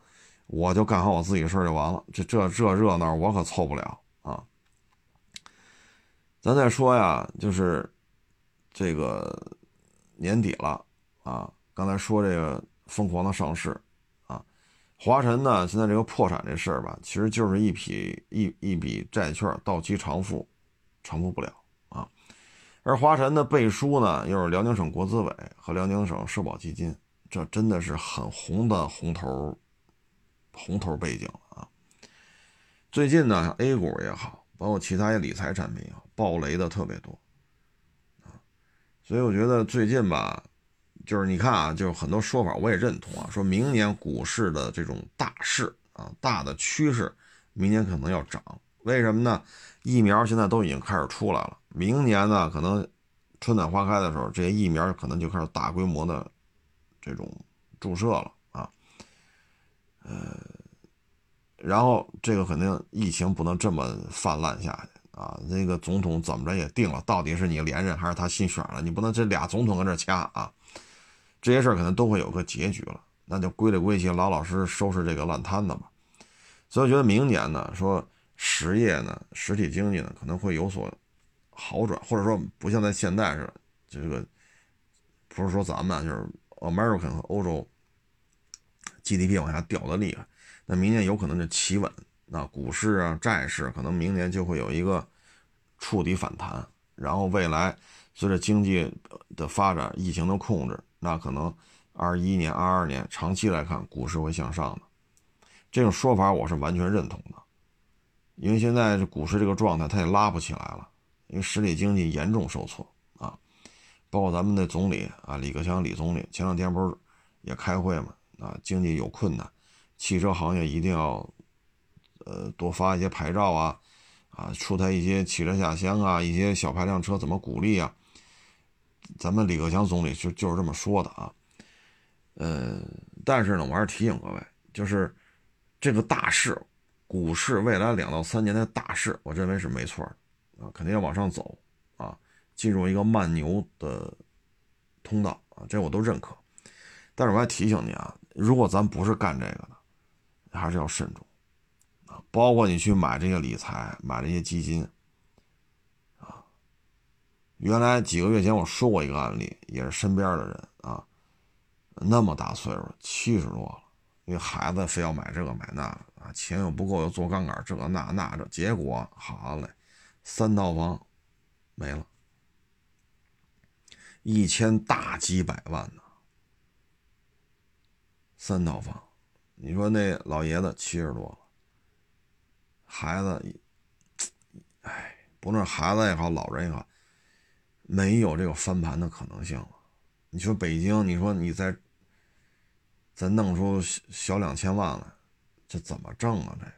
我就干好我自己的事就完了。这这这热闹我可凑不了啊！咱再说呀，就是这个年底了啊。刚才说这个疯狂的上市，华晨呢现在这个破产这事儿吧，其实就是一笔一一笔债券到期偿付，偿付不了啊。而华晨的背书呢，又是辽宁省国资委和辽宁省社保基金，这真的是很红的红头红头背景啊。最近呢，A 股也好，包括其他理财产品也好，暴雷的特别多啊。所以我觉得最近吧。就是你看啊，就是很多说法我也认同啊，说明年股市的这种大势啊，大的趋势，明年可能要涨。为什么呢？疫苗现在都已经开始出来了，明年呢，可能春暖花开的时候，这些疫苗可能就开始大规模的这种注射了啊。呃，然后这个肯定疫情不能这么泛滥下去啊。那个总统怎么着也定了，到底是你连任还是他新选了？你不能这俩总统搁这掐啊。这些事儿可能都会有个结局了，那就归了归去，老老实实收拾这个烂摊子吧。所以我觉得明年呢，说实业呢，实体经济呢可能会有所好转，或者说不像在现在似的，这个不是说咱们就是 American 和欧洲 GDP 往下掉的厉害，那明年有可能就企稳，那股市啊、债市可能明年就会有一个触底反弹，然后未来随着经济的发展、疫情的控制。那可能二一年、二二年长期来看，股市会向上的，这种说法我是完全认同的。因为现在这股市这个状态，它也拉不起来了，因为实体经济严重受挫啊。包括咱们的总理啊，李克强李总理前两天不是也开会嘛？啊，经济有困难，汽车行业一定要呃多发一些牌照啊，啊，出台一些汽车下乡啊，一些小排量车怎么鼓励啊？咱们李克强总理就就是这么说的啊，呃，但是呢，我还是提醒各位，就是这个大势，股市未来两到三年的大势，我认为是没错的啊，肯定要往上走啊，进入一个慢牛的通道啊，这我都认可。但是我还提醒你啊，如果咱不是干这个的，还是要慎重啊，包括你去买这些理财、买这些基金。原来几个月前我说过一个案例，也是身边的人啊，那么大岁数，七十多了，因为孩子非要买这个买那啊，钱又不够，又做杠杆，这个那那这，结果好嘞，三套房没了，一千大几百万呢，三套房，你说那老爷子七十多了，孩子，哎，不论孩子也好，老人也好。没有这个翻盘的可能性了。你说北京，你说你再再弄出小两千万来，这怎么挣啊？这个，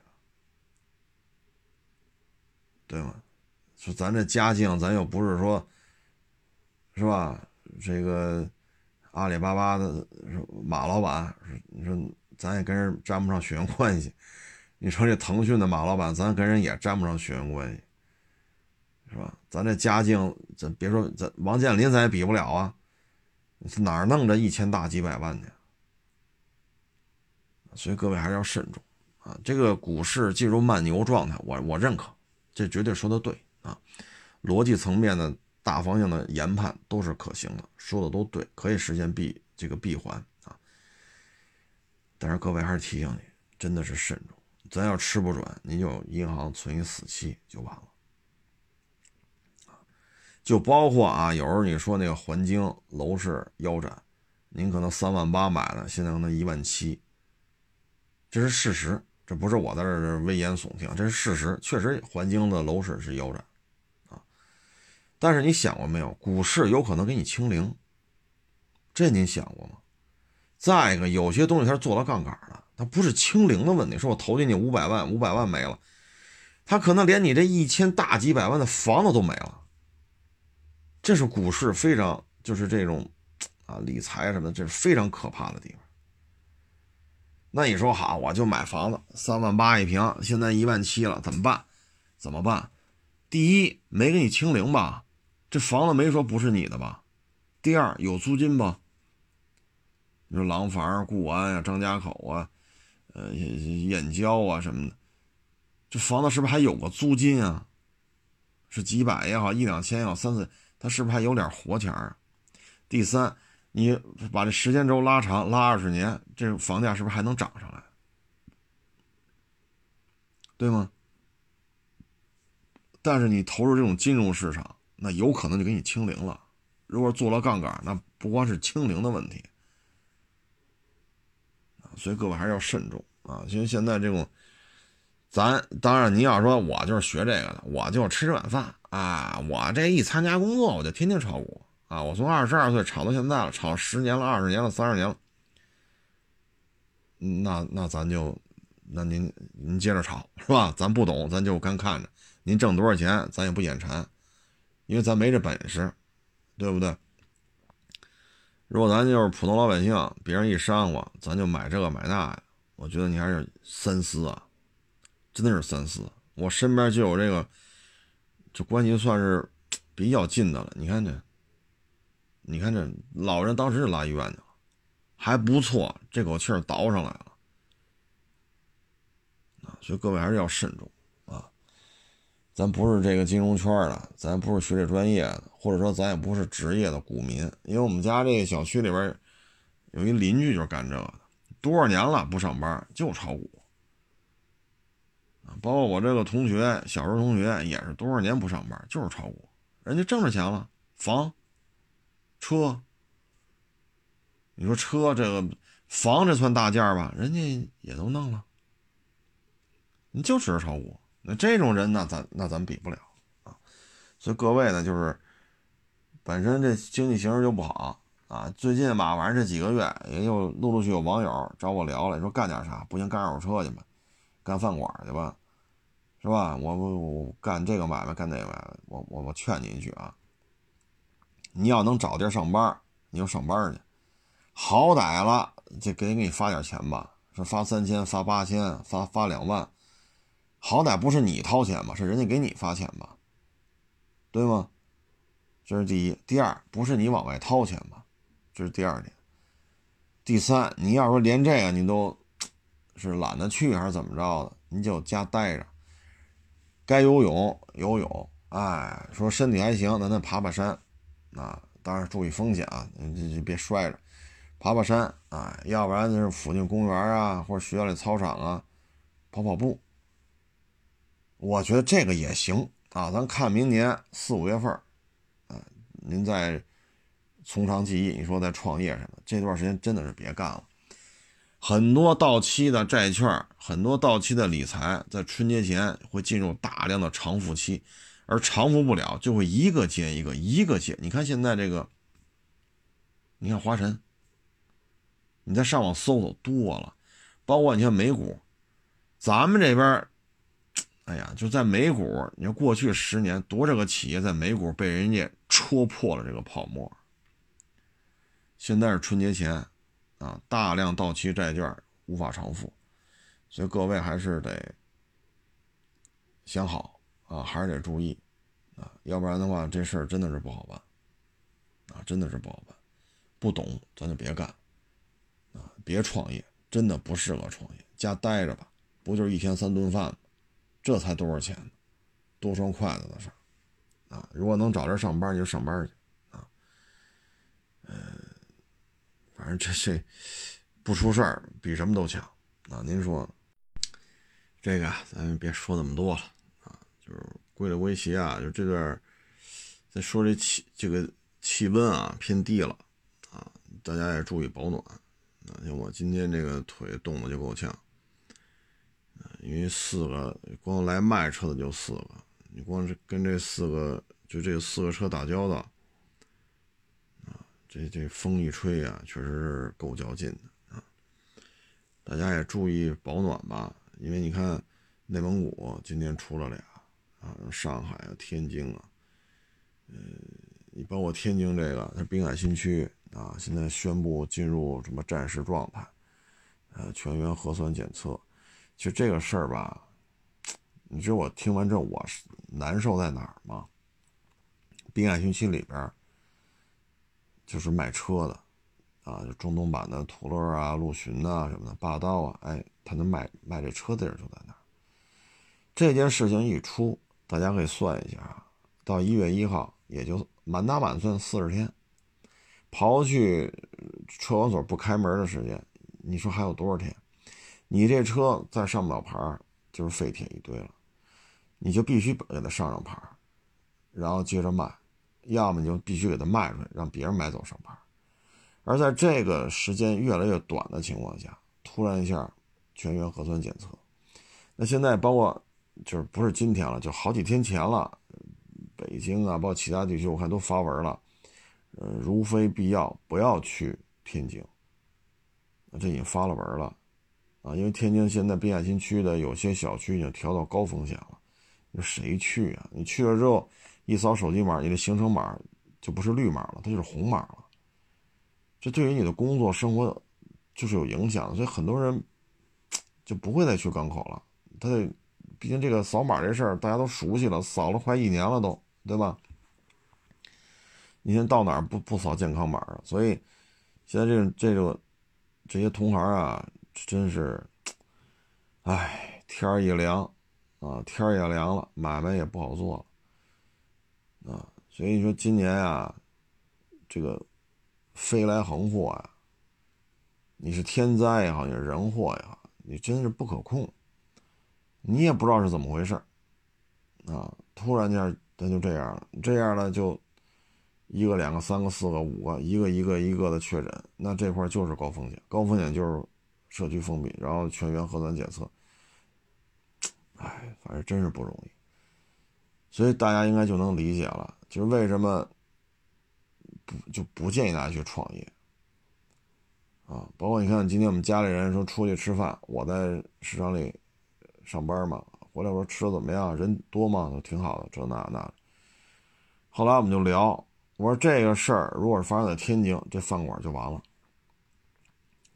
对吗？说咱这家境，咱又不是说，是吧？这个阿里巴巴的马老板，你说咱也跟人沾不上血缘关系。你说这腾讯的马老板，咱跟人也沾不上血缘关系，是吧？咱这家境，咱别说咱王健林，咱也比不了啊。哪儿弄着一千大几百万去？所以各位还是要慎重啊！这个股市进入慢牛状态，我我认可，这绝对说的对啊。逻辑层面的大方向的研判都是可行的，说的都对，可以实现闭这个闭环啊。但是各位还是提醒你，真的是慎重。咱要吃不准，您就银行存一死期就完了。就包括啊，有时候你说那个环京楼市腰斩，您可能三万八买的，现在可能一万七，这是事实，这不是我在这危言耸听，这是事实，确实环京的楼市是腰斩啊。但是你想过没有，股市有可能给你清零，这您想过吗？再一个，有些东西它是做了杠杆的，它不是清零的问题，说我投进去五百万，五百万没了，它可能连你这一千大几百万的房子都没了。这是股市非常就是这种啊理财什么的，这是非常可怕的地方。那你说好，我就买房子，三万八一平，现在一万七了，怎么办？怎么办？第一，没给你清零吧？这房子没说不是你的吧？第二，有租金吧？你说廊坊、固安呀、张家口啊，呃，燕郊啊什么的，这房子是不是还有个租金啊？是几百也好，一两千也好，三四。他是不是还有点活钱儿？第三，你把这时间轴拉长，拉二十年，这房价是不是还能涨上来？对吗？但是你投入这种金融市场，那有可能就给你清零了。如果做了杠杆，那不光是清零的问题所以各位还是要慎重啊！因为现在这种，咱当然，您要说我就是学这个的，我就吃这碗饭。啊，我这一参加工作，我就天天炒股啊！我从二十二岁炒到现在了，炒十年了、二十年了、三十年了。那那咱就，那您您接着炒是吧？咱不懂，咱就干看着。您挣多少钱，咱也不眼馋，因为咱没这本事，对不对？如果咱就是普通老百姓，别人一伤我，咱就买这个买那，我觉得你还是三思啊，真的是三思。我身边就有这个。这关系算是比较近的了。你看这，你看这老人当时就拉医院去了，还不错，这口气儿倒上来了啊！所以各位还是要慎重啊！咱不是这个金融圈的，咱不是学这专业的，或者说咱也不是职业的股民。因为我们家这个小区里边有一邻居就是干这个的，多少年了不上班就炒股。包括我这个同学，小时候同学也是多少年不上班，就是炒股，人家挣着钱了，房、车。你说车这个房这算大件吧？人家也都弄了，你就指着炒股。那这种人那，咱那咱比不了啊。所以各位呢，就是本身这经济形势就不好啊。最近吧，反正这几个月也有陆陆续有网友找我聊了，说干点啥？不行，干二手车去吧，干饭馆去吧。是吧？我我我干这个买卖，干那个买卖，我我我劝你一句啊，你要能找地儿上班，你就上班去，好歹了，就给给你发点钱吧，是发三千、发八千、发发两万，好歹不是你掏钱吧，是人家给你发钱吧，对吗？这是第一。第二，不是你往外掏钱吧，这是第二点。第三，你要说连这个你都 是懒得去还是怎么着的，你就家待着。该游泳游泳，哎，说身体还行，咱再爬爬山，啊，当然注意风险啊，你别摔着，爬爬山，啊，要不然就是附近公园啊，或者学校里操场啊，跑跑步。我觉得这个也行啊，咱看明年四五月份，啊，您再从长计议，你说再创业什么，这段时间真的是别干了。很多到期的债券，很多到期的理财，在春节前会进入大量的偿付期，而偿付不了，就会一个接一个，一个接。你看现在这个，你看华晨，你再上网搜搜多了，包括你看美股，咱们这边，哎呀，就在美股，你看过去十年多少个企业在美股被人家戳破了这个泡沫。现在是春节前，啊，大量到期债券无法偿付，所以各位还是得想好啊，还是得注意啊，要不然的话，这事儿真的是不好办啊，真的是不好办。不懂咱就别干啊，别创业，真的不适合创业，家待着吧，不就是一天三顿饭吗？这才多少钱呢？多双筷子的事儿啊！如果能找着上班，就上班去啊。嗯，反正这这不出事儿比什么都强啊！您说这个咱别说那么多了啊，就是归了归齐啊，就这段再说这气这个气温啊偏低了啊，大家也注意保暖啊。像我今天这个腿冻得就够呛。因为四个光来卖车的就四个，你光是跟这四个就这四个车打交道，这这风一吹啊，确实是够较劲的啊。大家也注意保暖吧，因为你看内蒙古今天出了俩啊，上海啊、天津啊，呃，你包括天津这个，它滨海新区啊，现在宣布进入什么战时状态，呃，全员核酸检测。其实这个事儿吧，你知道我听完之后我难受在哪儿吗？滨海新区里边就是卖车的啊，就中东版的途乐啊、陆巡啊什么的，霸道啊，哎，他能卖卖这车的人就在那儿。这件事情一出，大家可以算一下啊，到一月一号也就满打满算四十天，刨去车管所不开门的时间，你说还有多少天？你这车再上不了牌就是废铁一堆了，你就必须给它上上牌然后接着卖，要么你就必须给它卖出去，让别人买走上牌而在这个时间越来越短的情况下，突然一下全员核酸检测，那现在包括就是不是今天了，就好几天前了，北京啊，包括其他地区，我看都发文了，呃，如非必要不要去天津，这已经发了文了。啊，因为天津现在滨海新区的有些小区已经调到高风险了，你说谁去啊？你去了之后，一扫手机码，你的行程码就不是绿码了，它就是红码了。这对于你的工作生活就是有影响，所以很多人就不会再去港口了。他得，毕竟这个扫码这事儿大家都熟悉了，扫了快一年了都，对吧？你现在到哪儿不不扫健康码啊？所以现在这种这种这些同行啊。真是，哎，天儿一凉，啊，天儿也凉了，买卖也不好做了，啊，所以说今年啊，这个飞来横祸啊，你是天灾也好，你是人祸也好，你真是不可控，你也不知道是怎么回事啊，突然间它就这样了，这样呢就一个、两个、三个、四个、五个，一个一个一个的确诊，那这块就是高风险，高风险就是。社区封闭，然后全员核酸检测，哎，反正真是不容易，所以大家应该就能理解了，就是为什么不就不建议大家去创业啊？包括你看，今天我们家里人说出去吃饭，我在市场里上班嘛，回来我说吃的怎么样？人多吗？都挺好的，这那那。后来我们就聊，我说这个事儿如果是发生在天津，这饭馆就完了。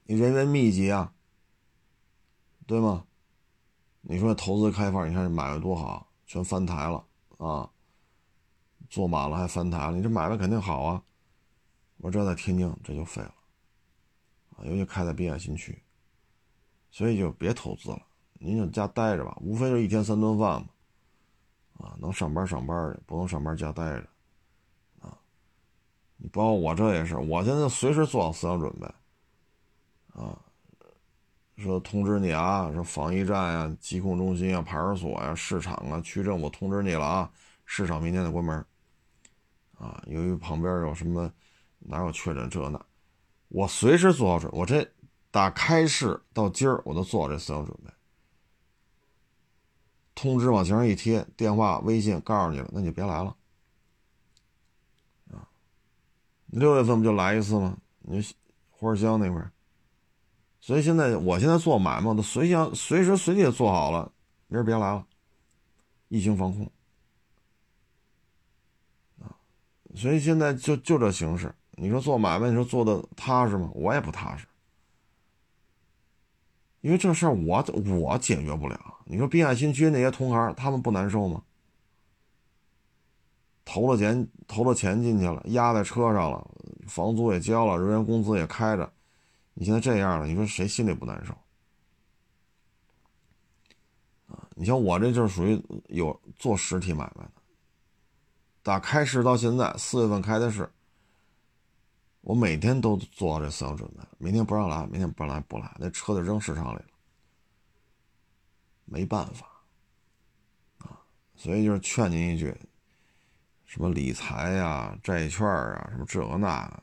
你人员密集啊，对吗？你说投资开发，你看这买卖多好，全翻台了啊！坐满了还翻台了，你这买卖肯定好啊！我这在天津这就废了啊，尤其开在滨海新区，所以就别投资了，您就家待着吧，无非就一天三顿饭嘛，啊，能上班上班去，不能上班家待着啊！你包括我这也是，我现在随时做好思想准备。啊，说通知你啊，说防疫站啊、疾控中心啊、派出所啊、市场啊、区政府通知你了啊，市场明天得关门。啊，由于旁边有什么，哪有确诊这那，我随时做好准，我这打开市到今儿我都做好这思想准备。通知往墙上一贴，电话、微信告诉你了，那你别来了。啊，六月份不就来一次吗？你花乡那块儿。所以现在，我现在做买卖都随想随时随地做好了，明儿别来了，疫情防控啊。所以现在就就这形式，你说做买卖，你说做的踏实吗？我也不踏实，因为这事儿我我解决不了。你说滨海新区那些同行，他们不难受吗？投了钱，投了钱进去了，压在车上了，房租也交了，人员工资也开着，你现在这样了，你说谁心里不难受？啊，你像我这就是属于有做实体买卖的，打开市到现在四月份开的市，我每天都做这思想准备，明天不让来，明天不让来不来，那车就扔市场里了，没办法，啊，所以就是劝您一句。什么理财呀、债券啊，什么这那，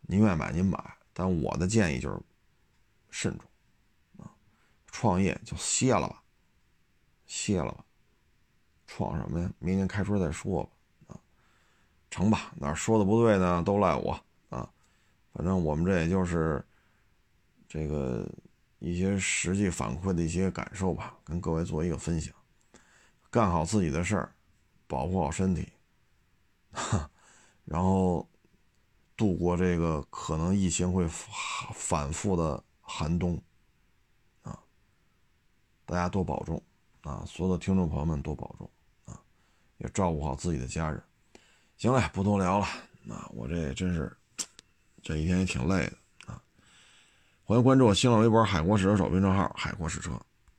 您愿买您买，但我的建议就是慎重啊！创业就歇了吧，歇了吧，创什么呀？明年开春再说吧啊！成吧，哪说的不对呢？都赖我啊！反正我们这也就是这个一些实际反馈的一些感受吧，跟各位做一个分享，干好自己的事儿。保护好身体，哈 然后度过这个可能疫情会反复的寒冬啊！大家多保重啊！所有的听众朋友们多保重啊！也照顾好自己的家人。行了，不多聊了。啊，我这也真是这一天也挺累的啊！欢迎关注我新浪微博“海阔试车手”公众号“海阔试车”。